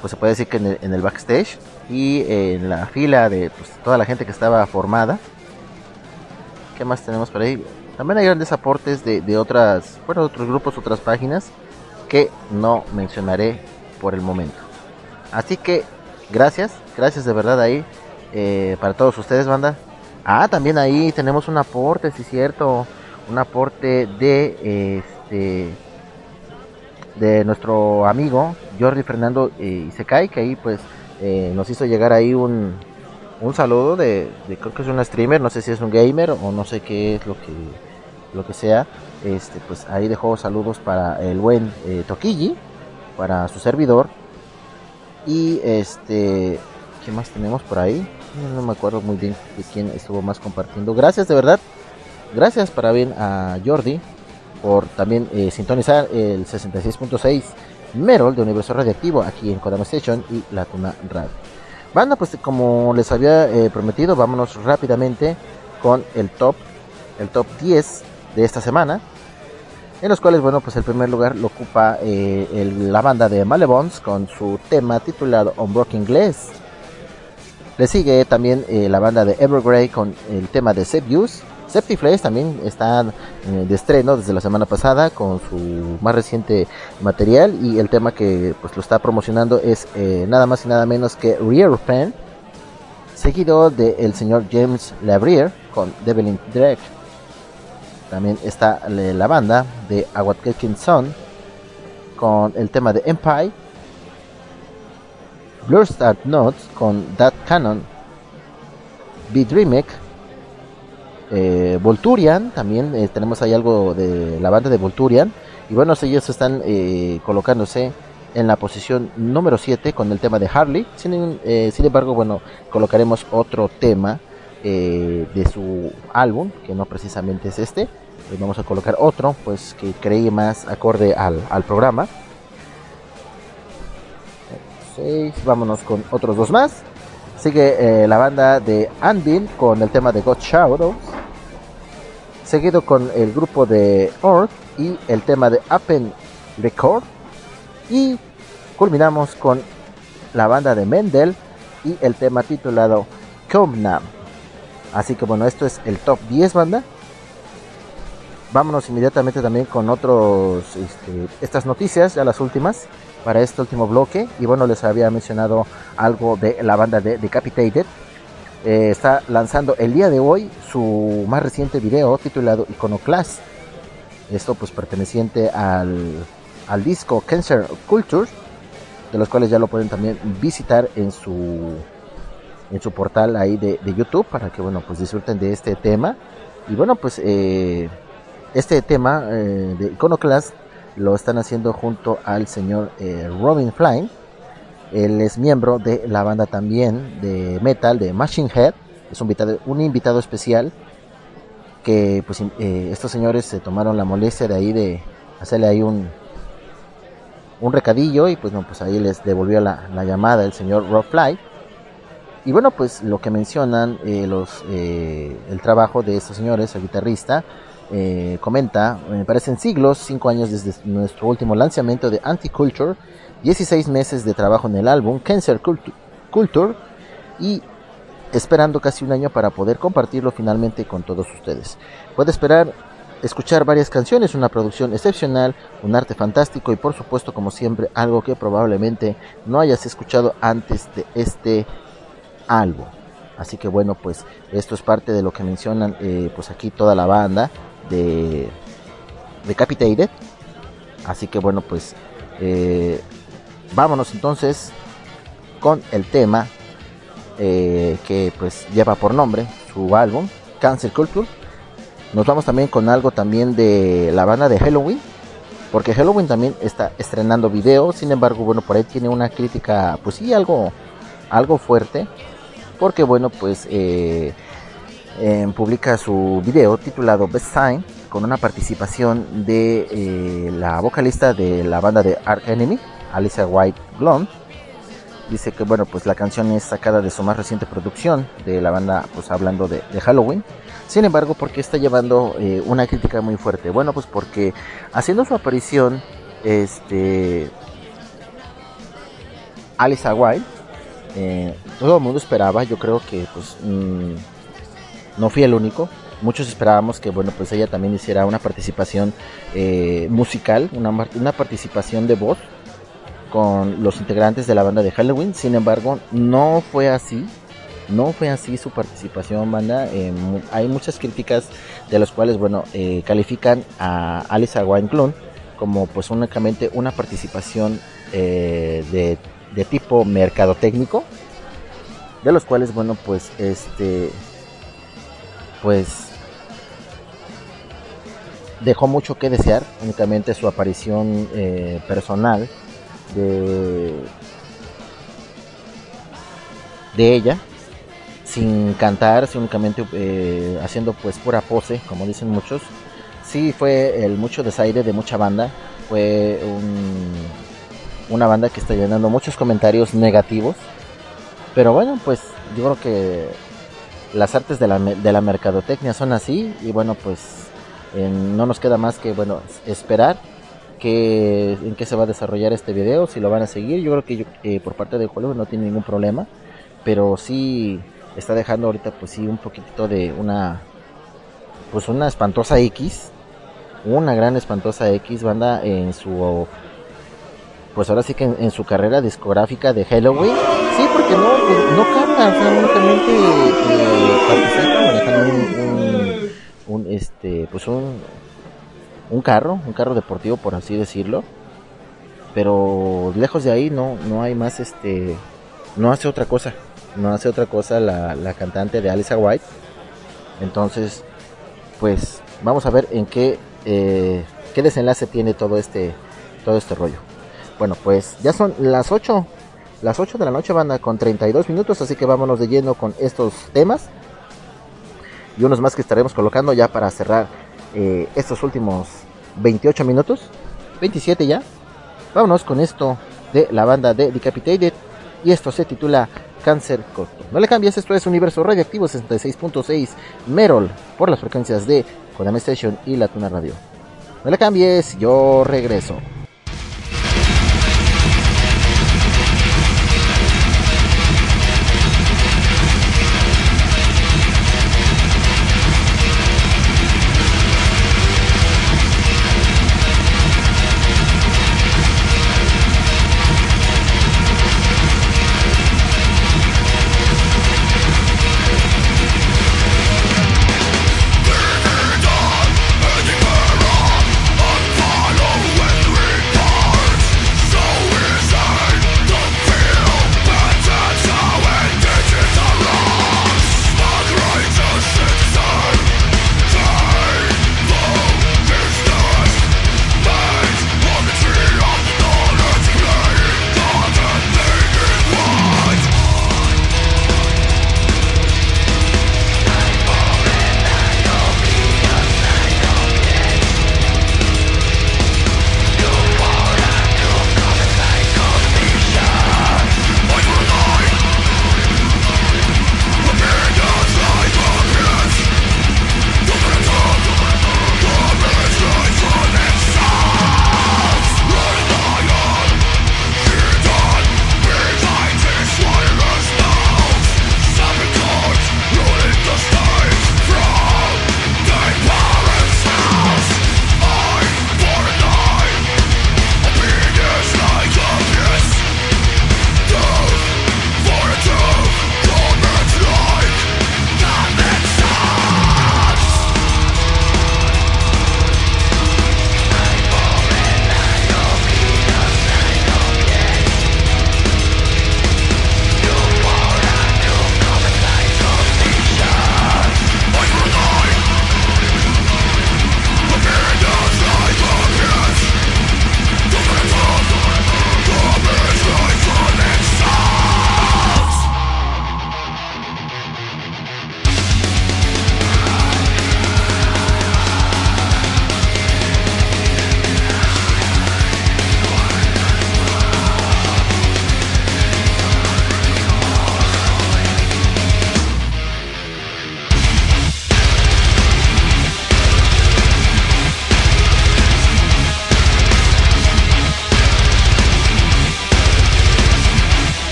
S14: pues se puede decir que en el, backstage y en la fila de pues, toda la gente que estaba formada. ¿Qué más tenemos por ahí? También hay grandes aportes de, de otras, bueno, otros grupos, otras páginas que no mencionaré por el momento. Así que gracias, gracias de verdad ahí eh, para todos ustedes, banda. Ah, también ahí tenemos un aporte, sí cierto, un aporte de este de nuestro amigo Jordi Fernando eh, Isekai, que ahí pues eh, nos hizo llegar ahí un, un saludo de, creo que es un streamer, no sé si es un gamer o no sé qué es lo que lo que sea. Este pues ahí dejó saludos para el buen eh, Toquilli, para su servidor. Y este, ¿qué más tenemos por ahí? No me acuerdo muy bien de quién estuvo más compartiendo. Gracias de verdad. Gracias para bien a Jordi por también eh, sintonizar el 66.6 Merol de Universo Radioactivo aquí en Kodama Station y La Tuna Radio. Banda, pues como les había eh, prometido, vámonos rápidamente con el top, el top 10 de esta semana. En los cuales, bueno, pues el primer lugar lo ocupa eh, el- la banda de Malebons con su tema titulado Unbroken Glass. Le sigue también eh, la banda de Evergrey con el tema de Septius. Septiflames también está eh, de estreno desde la semana pasada con su más reciente material y el tema que pues lo está promocionando es eh, nada más y nada menos que Rear Pen, seguido de el señor James Labrier con Devil Drake. También está la banda de Aguatkekin Son con el tema de Empire. Blur Star Notes con That Canon. B-Dreamic. Eh, Volturian, también eh, tenemos ahí algo de la banda de Volturian. Y bueno, ellos están eh, colocándose en la posición número 7 con el tema de Harley. Sin, embargo, bueno, colocaremos otro tema de su álbum, que no precisamente es este. Vamos a colocar otro, pues que creí más acorde al, programa. 6, vámonos con otros dos más. Sigue eh, la banda de Anvil con el tema de God Shadows. Seguido con el grupo de Earth y el tema de Appen Record. Y culminamos con la banda de Mendel y el tema titulado Komnam. Así que bueno, esto es el top 10 banda. Vámonos inmediatamente también con otros este, estas noticias, ya las últimas para este último bloque. Y bueno, les había mencionado algo de la banda de Decapitated. Eh, está lanzando el día de hoy su más reciente video titulado Iconoclast. Esto pues perteneciente al, al disco Cancer Culture, de los cuales ya lo pueden también visitar en su en su portal ahí de, YouTube para que bueno pues disfruten de este tema. Y bueno pues eh, este tema eh, de Iconoclast lo están haciendo junto al señor eh, Robin Flying. Él es miembro de la banda también de metal de Machine Head. Es un invitado, un invitado especial que pues eh, estos señores se tomaron la molestia de ahí de hacerle ahí un un recadillo y pues no pues ahí les devolvió la, la llamada el señor Rob Fly y bueno pues lo que mencionan eh, los el trabajo de estos señores el guitarrista eh, comenta, me parecen siglos, 5 años desde nuestro último lanzamiento de Anti-Culture, 16 meses de trabajo en el álbum Cancer Cultu- Culture y esperando casi un año para poder compartirlo finalmente con todos ustedes. Puede esperar escuchar varias canciones, una producción excepcional, un arte fantástico y por supuesto como siempre algo que probablemente no hayas escuchado antes de este álbum. Así que bueno, pues esto es parte de lo que mencionan eh, pues aquí toda la banda de Decapitated. Así que bueno, pues eh, vámonos entonces con el tema eh, que pues lleva por nombre su álbum Cancel Culture. Nos vamos también con algo también de la banda de Halloween. Porque Halloween también está estrenando video. Sin embargo, bueno, por ahí tiene una crítica, pues sí, algo, algo fuerte. Porque bueno, pues eh, eh, publica su video titulado Best Time con una participación de eh, la vocalista de la banda de Ark Enemy, Alicia White Blonde. Dice que bueno, pues la canción es sacada de su más reciente producción de la banda, pues hablando de, Halloween. Sin embargo, porque está llevando eh, una crítica muy fuerte? Bueno, pues porque haciendo su aparición, este, Alicia White, todo el mundo esperaba, yo creo que pues mm, no fui el único. Muchos esperábamos que bueno pues ella también hiciera una participación eh, musical, una, participación de voz con los integrantes de la banda de Halloween. Sin embargo, no fue así. No fue así su participación, banda. Eh, hay muchas críticas de las cuales, bueno, eh, califican a Alice Weinklund como pues únicamente una participación eh, de, de tipo mercadotécnico. De los cuales, bueno, pues este, pues dejó mucho que desear. Únicamente su aparición eh, personal de de ella sin cantar, únicamente eh, haciendo pues pura pose, como dicen muchos. Sí, fue el mucho desaire de mucha banda. Fue un- una banda que está llenando muchos comentarios negativos. Pero bueno, pues yo creo que las artes de la, mercadotecnia son así. Y bueno, pues no nos queda más que bueno esperar que en qué se va a desarrollar este video, si lo van a seguir. Yo creo que eh, por parte de Hollywood no tiene ningún problema, pero sí está dejando ahorita pues sí un poquitito de una pues una espantosa X, una gran espantosa X banda en su pues ahora sí que en, su carrera discográfica de Halloween. Sí, porque no pues, no canta, o eh, participa un, un- este pues un un carro, un carro deportivo por así decirlo. Pero lejos de ahí no, no hay más este, no hace otra cosa, no hace otra cosa la, la cantante de Alicia White. Entonces, pues vamos a ver en qué, eh, qué
S21: desenlace tiene todo este, todo este rollo. Bueno, pues ya son las 8, las 8 de la noche, banda, con 32 minutos, así que vámonos de lleno con estos temas. Y unos más que estaremos colocando ya para cerrar eh, estos últimos 28 minutos. 27 ya. Vámonos con esto de la banda de Decapitated. Y esto se titula Cáncer Corto. No le cambies, esto es Universo Radioactivo 66.6 Merol por las frecuencias de Kodama Station y La Tuna Radio. No le cambies, yo regreso.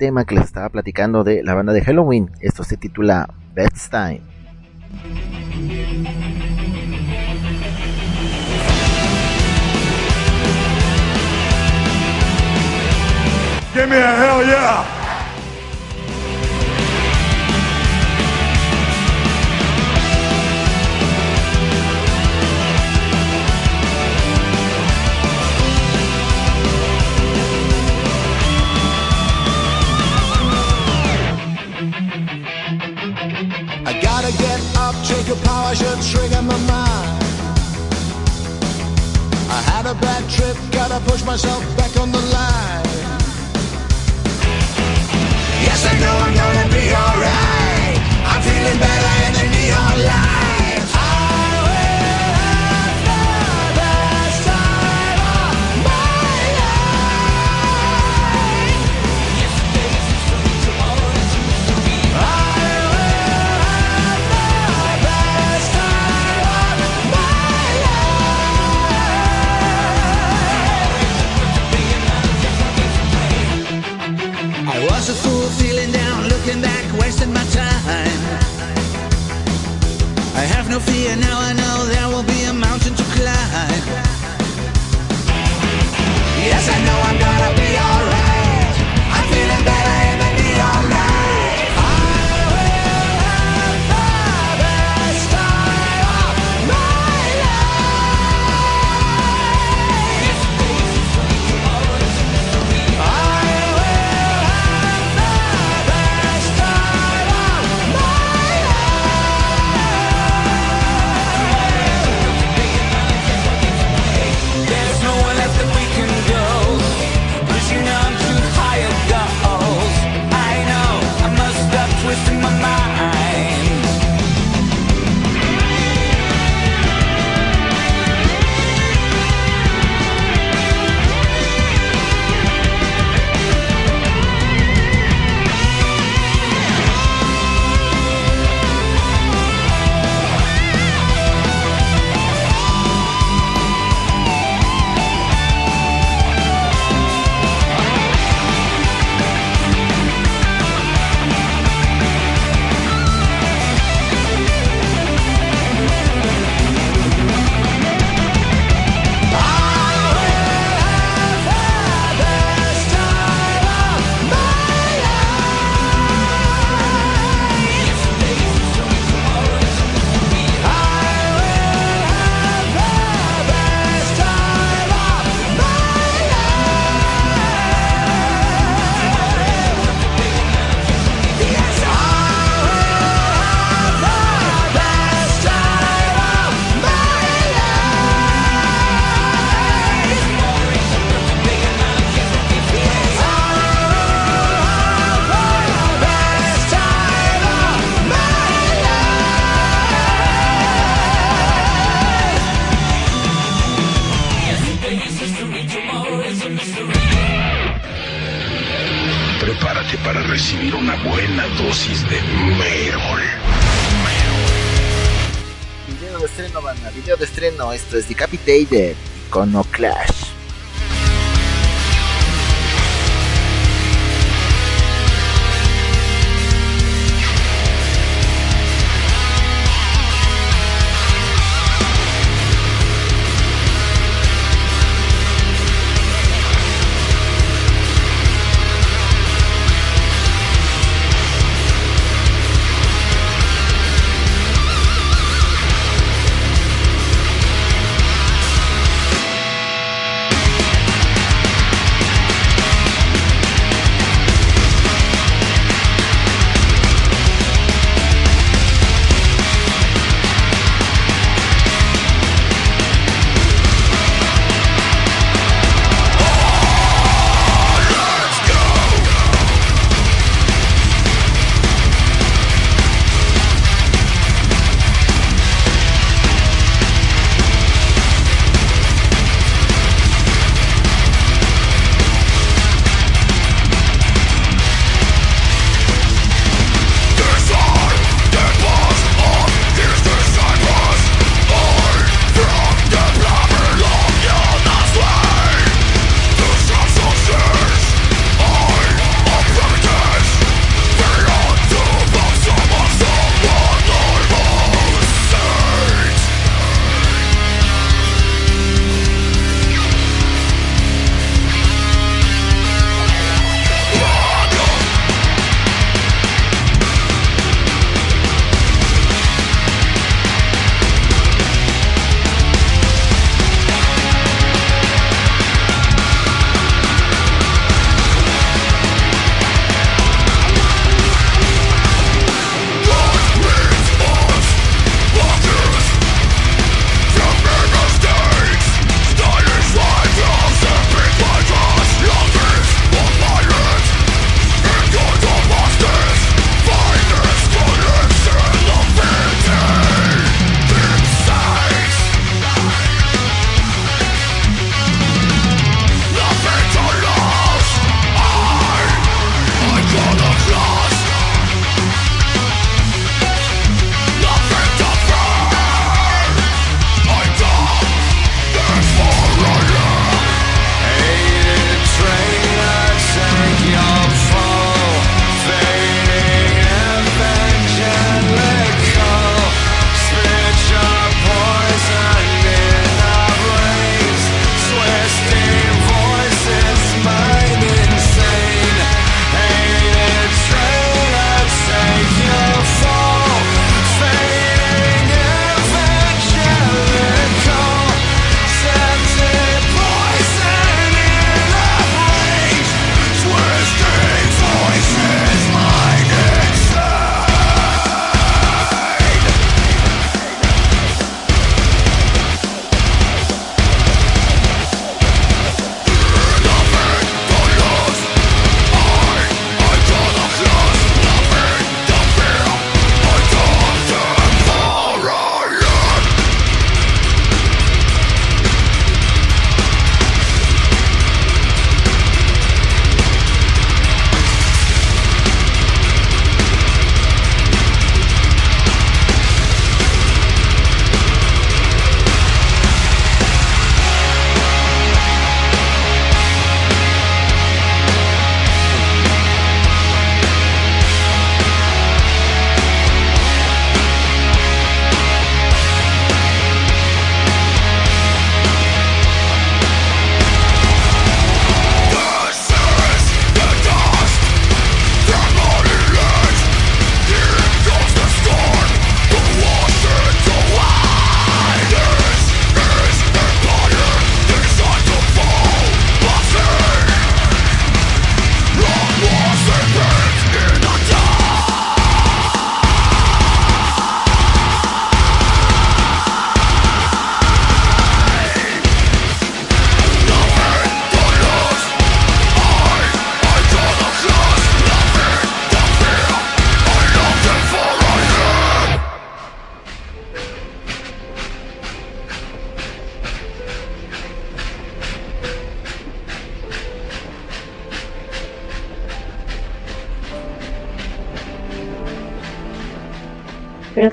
S21: Tema que les estaba platicando de la banda de Halloween. Esto se titula Bedtime.
S6: Give me a hell yeah!
S22: Myself Yes, I know I'm
S14: es Decapitated,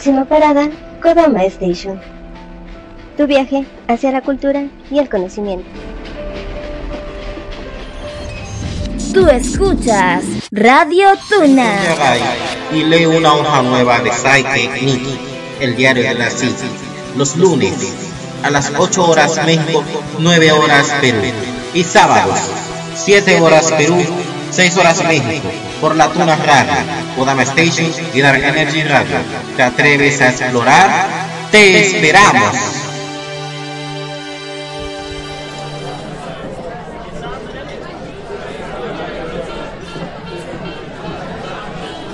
S8: Próxima parada, Kodama Station. Tu viaje hacia la cultura y el conocimiento.
S24: Tú escuchas Radio Tuna.
S26: y lee una hoja nueva de Psyche Nikki, el diario de la cita, los lunes a las 8 horas México, 9 horas Perú, y sábados 7 horas Perú, 6 horas México, por la Tuna Radio, Kodama Station y Dark Energy Radio. ¿Te atreves a explorar? ¡Te esperamos!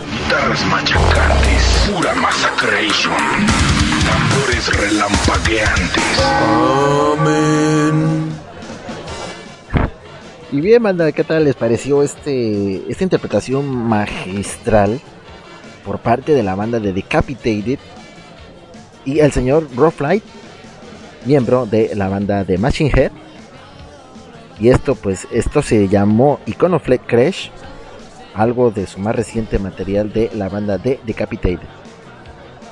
S2: Guitarras machacantes, pura massacration. Tambores relampagueantes.
S14: Y bien, banda, ¿qué tal les pareció este esta interpretación magistral por parte de la banda de Decapitated y el señor Rob Light, miembro de la banda de Machine Head? Y esto, pues, esto se llamó Iconoflex Crash, algo de su más reciente material de la banda de Decapitated.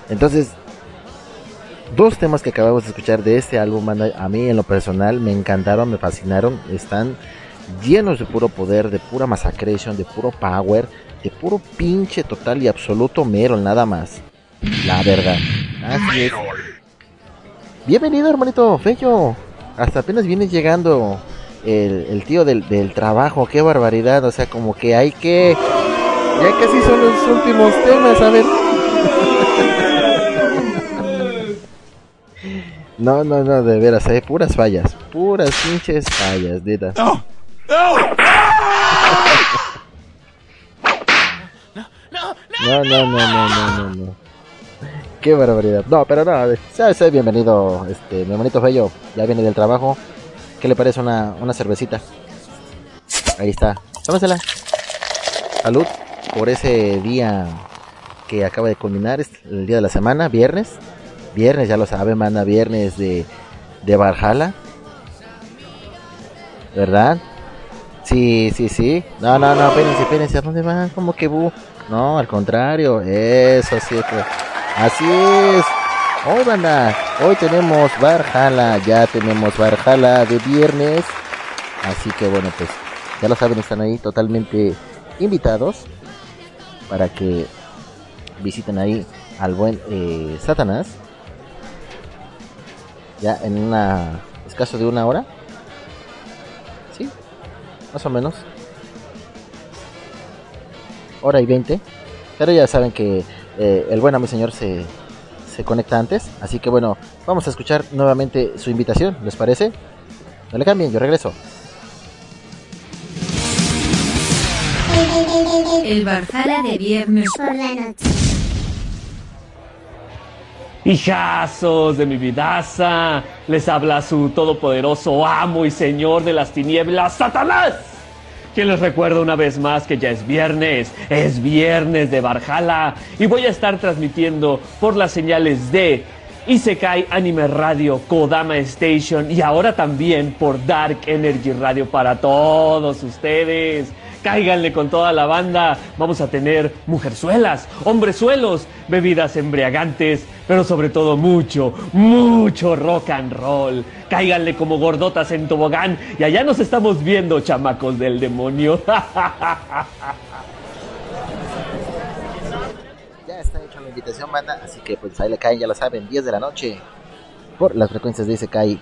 S14: Entonces, dos temas que acabamos de escuchar de este álbum, banda, a mí en lo personal me encantaron, me fascinaron, están llenos de puro poder, de pura massacration, de puro power, de puro pinche total y absoluto Merol, nada más. La verdad. Así es. Bienvenido, hermanito Fello. Hasta apenas vienes llegando el, tío del, del trabajo. Qué barbaridad. O sea, como que hay que. Ya casi son los últimos temas, a ver. [laughs] No, no, no, de veras, hay puras fallas. Puras pinches fallas, neta.
S11: ¡No!
S14: No, no, no, no, no, no, no. Qué barbaridad. No, pero no, sea, sea bienvenido, este, mi hermanito Fello. Ya viene del trabajo. ¿Qué le parece una, una cervecita? Ahí está. Tómasela. Salud por ese día que acaba de culminar, es el día de la semana, viernes. Viernes, ya lo sabe, manda viernes de, de Valhalla. ¿Verdad? Sí, sí, sí. No, no, no, espérense, espérense. ¿A dónde van? Como que bu? No, al contrario. Eso sí. pues. Así es. Hoy, banda. Hoy tenemos Valhalla. Ya tenemos Valhalla de viernes. Así que bueno, pues ya lo saben, están ahí totalmente invitados para que visiten ahí al buen eh, Satanás. Ya en una escaso de una hora. Más o menos. Hora y 20. Pero ya saben que eh, el buen amo señor se, se conecta antes. Así que bueno, vamos a escuchar nuevamente su invitación. ¿Les parece? No le cambien, yo regreso.
S24: El Valhalla de viernes
S8: por la noche.
S13: Hijazos de mi vidaza, les habla su todopoderoso amo y señor de las tinieblas, Satanás. Quien les recuerda una vez más que ya es viernes, es viernes de Valhalla y voy a estar transmitiendo por las señales de Isekai Anime Radio, Kodama Station y ahora también por Dark Energy Radio para todos ustedes. Cáiganle con toda la banda. Vamos a tener mujerzuelas, hombrezuelos, bebidas embriagantes, pero sobre todo mucho, mucho rock and roll. Cáiganle como gordotas en tobogán y allá nos estamos viendo, chamacos del demonio. [laughs]
S14: Ya está hecha la invitación, banda. Así que pues ahí le caen, ya lo saben, 10 de la noche. Por las frecuencias de Isekai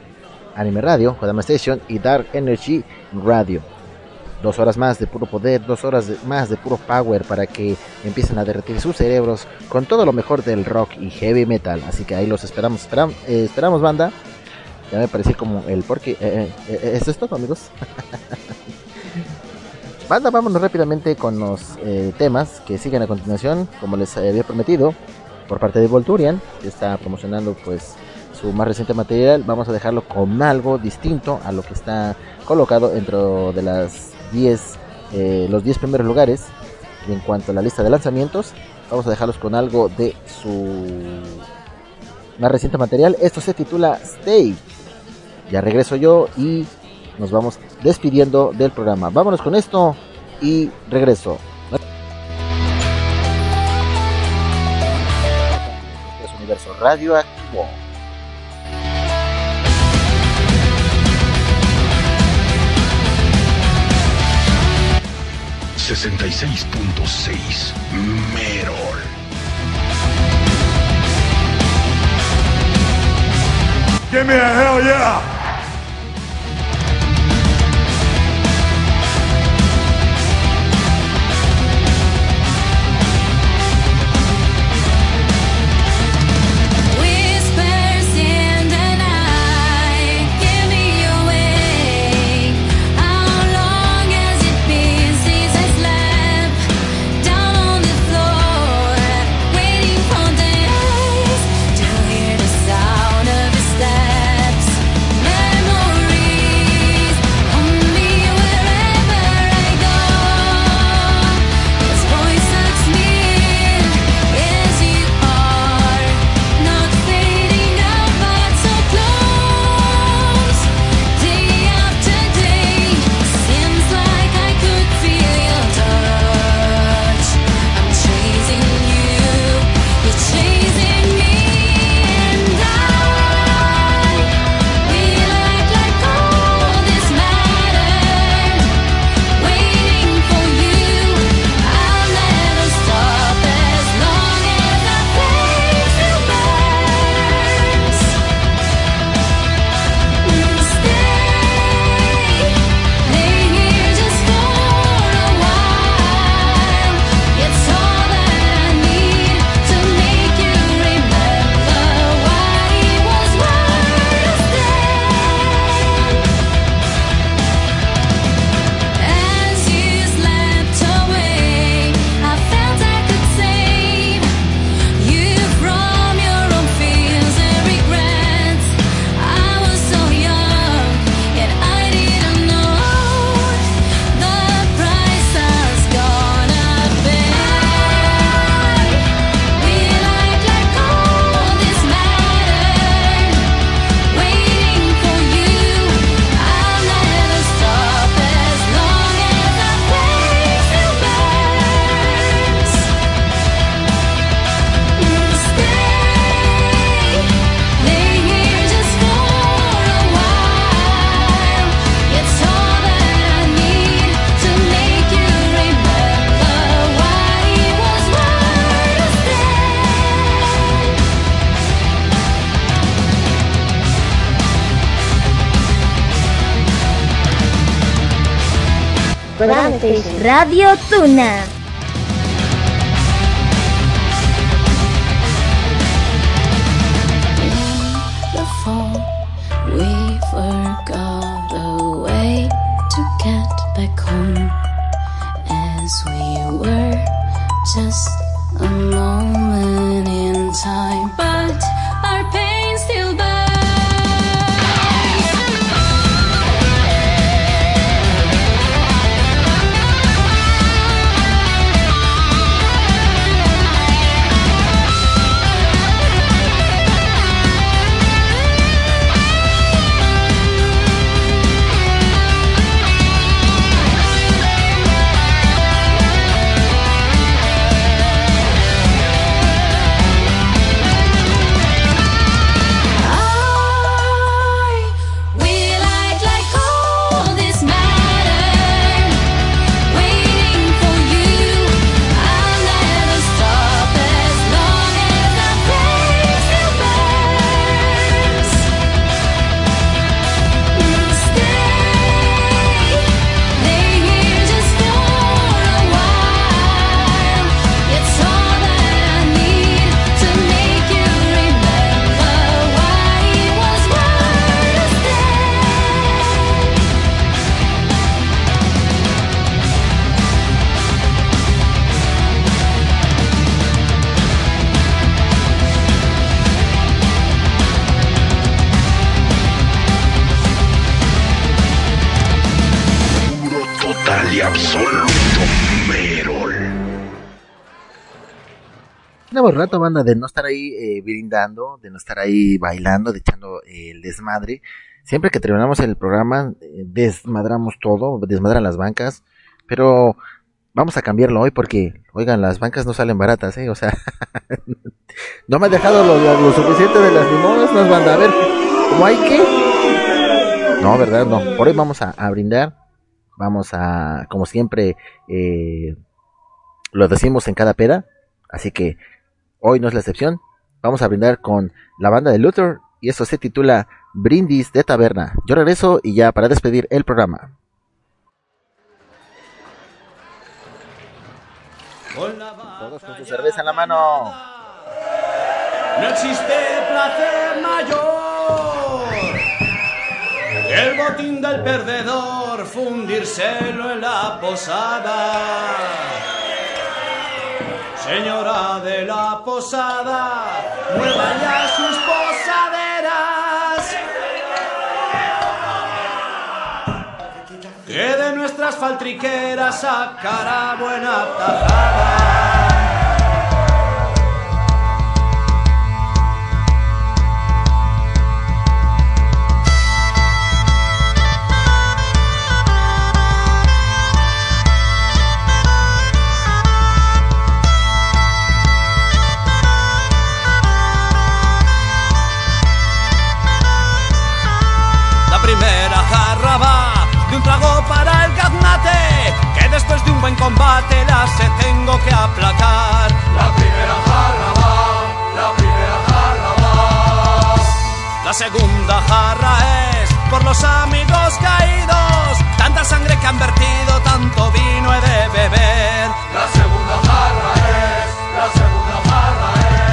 S14: Anime Radio, Kodama Station y Dark Energy Radio. Dos horas más de puro poder, dos horas de- más de puro power para que empiecen a derretir sus cerebros con todo lo mejor del rock y heavy metal. Así que ahí los esperamos, esperam- eh, esperamos banda. Ya me parecí como el porque... eh, eh, eh, ¿Eso es todo amigos? [laughs] Banda, vámonos rápidamente con los eh, temas que siguen a continuación, como les había prometido, por parte de Volturian, que está promocionando pues su más reciente material. Vamos a dejarlo con algo distinto a lo que está colocado dentro de las 10, eh, los 10 primeros lugares. Y en cuanto a la lista de lanzamientos, vamos a dejarlos con algo de su más reciente material. Esto se titula Stay. Ya regreso yo y nos vamos despidiendo del programa. Vámonos con esto y regreso. Universo Radioactivo.
S2: 66.6 Merol.
S11: Give me a hell yeah!
S24: Radio Tuna.
S14: Rato, banda, de no estar ahí eh, brindando, de no estar ahí bailando, de echando el desmadre. Siempre que terminamos el programa, eh, desmadramos todo, desmadran las bancas, pero vamos a cambiarlo hoy porque, oigan, las bancas no salen baratas, ¿eh? O sea, [laughs] no me ha dejado lo, suficiente de las limonas, nos van a ver, ¿cómo hay que? No, ¿verdad? No, por hoy vamos a, a brindar, vamos a, como siempre, eh, lo decimos en cada peda, así que hoy no es la excepción, vamos a brindar con la banda de Luther y esto se titula Brindis de Taberna. Yo regreso y ya para despedir el programa. Todos con su cerveza en la mano.
S27: No existe placer mayor el botín del perdedor fundírselo en la posada. Señora de la posada, mueva ya sus posaderas. Que de nuestras faltriqueras sacará buena tajada. Primera jarra va de un trago para el gaznate, que después de un buen combate la se tengo que aplacar. La primera jarra va, la primera jarra va. La segunda jarra es por los amigos caídos, tanta sangre que han vertido, tanto vino he de beber. La segunda jarra es, la segunda jarra es.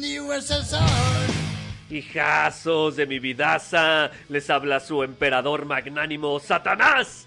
S27: The USSR.
S13: Hijazos de mi vidaza, les habla su emperador magnánimo Satanás.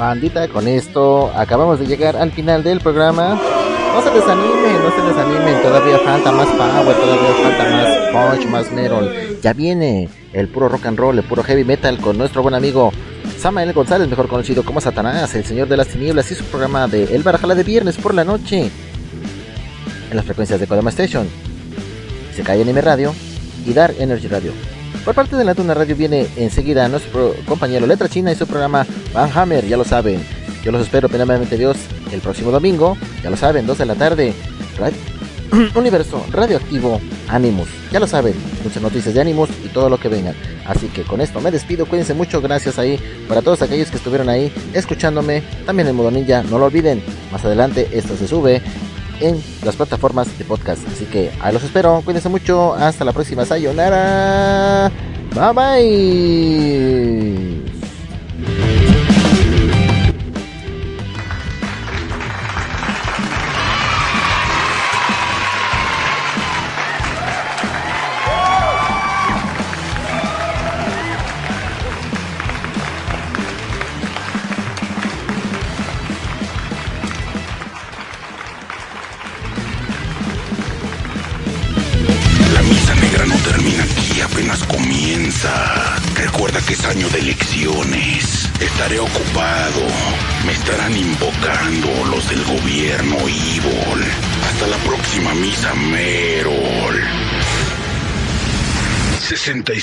S14: Bandita, con esto acabamos de llegar al final del programa. No se desanimen, no se desanimen, todavía falta más power, todavía falta más punch, más metal. Ya viene el puro rock and roll, el puro heavy metal con nuestro buen amigo Samael González, mejor conocido como Satanás, el señor de las tinieblas y su programa de El Barajala de viernes por la noche en las frecuencias de Kodama Station. Se cae M Radio y Dar Energy Radio. Por parte de la Tuna Radio viene enseguida nuestro compañero Letra China y su programa Van Hammer, ya lo saben. Yo los espero primeramente Dios el próximo domingo, ya lo saben, 2 de la tarde. Rad- [clears throat] Universo Radioactivo Animus, ya lo saben, muchas noticias de Animus y todo lo que vengan. Así que con esto me despido, cuídense mucho, gracias ahí para todos aquellos que estuvieron ahí escuchándome, también en modo ninja, no lo olviden, más adelante esto se sube en las plataformas de podcast. Así que ahí los espero. Cuídense mucho. Hasta la próxima. Sayonara. Bye bye.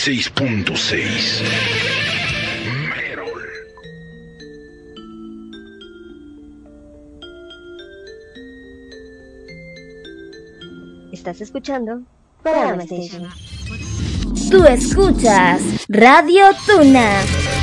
S2: 66.6
S8: Estás escuchando Station.
S24: Tú escuchas Radio Tuna.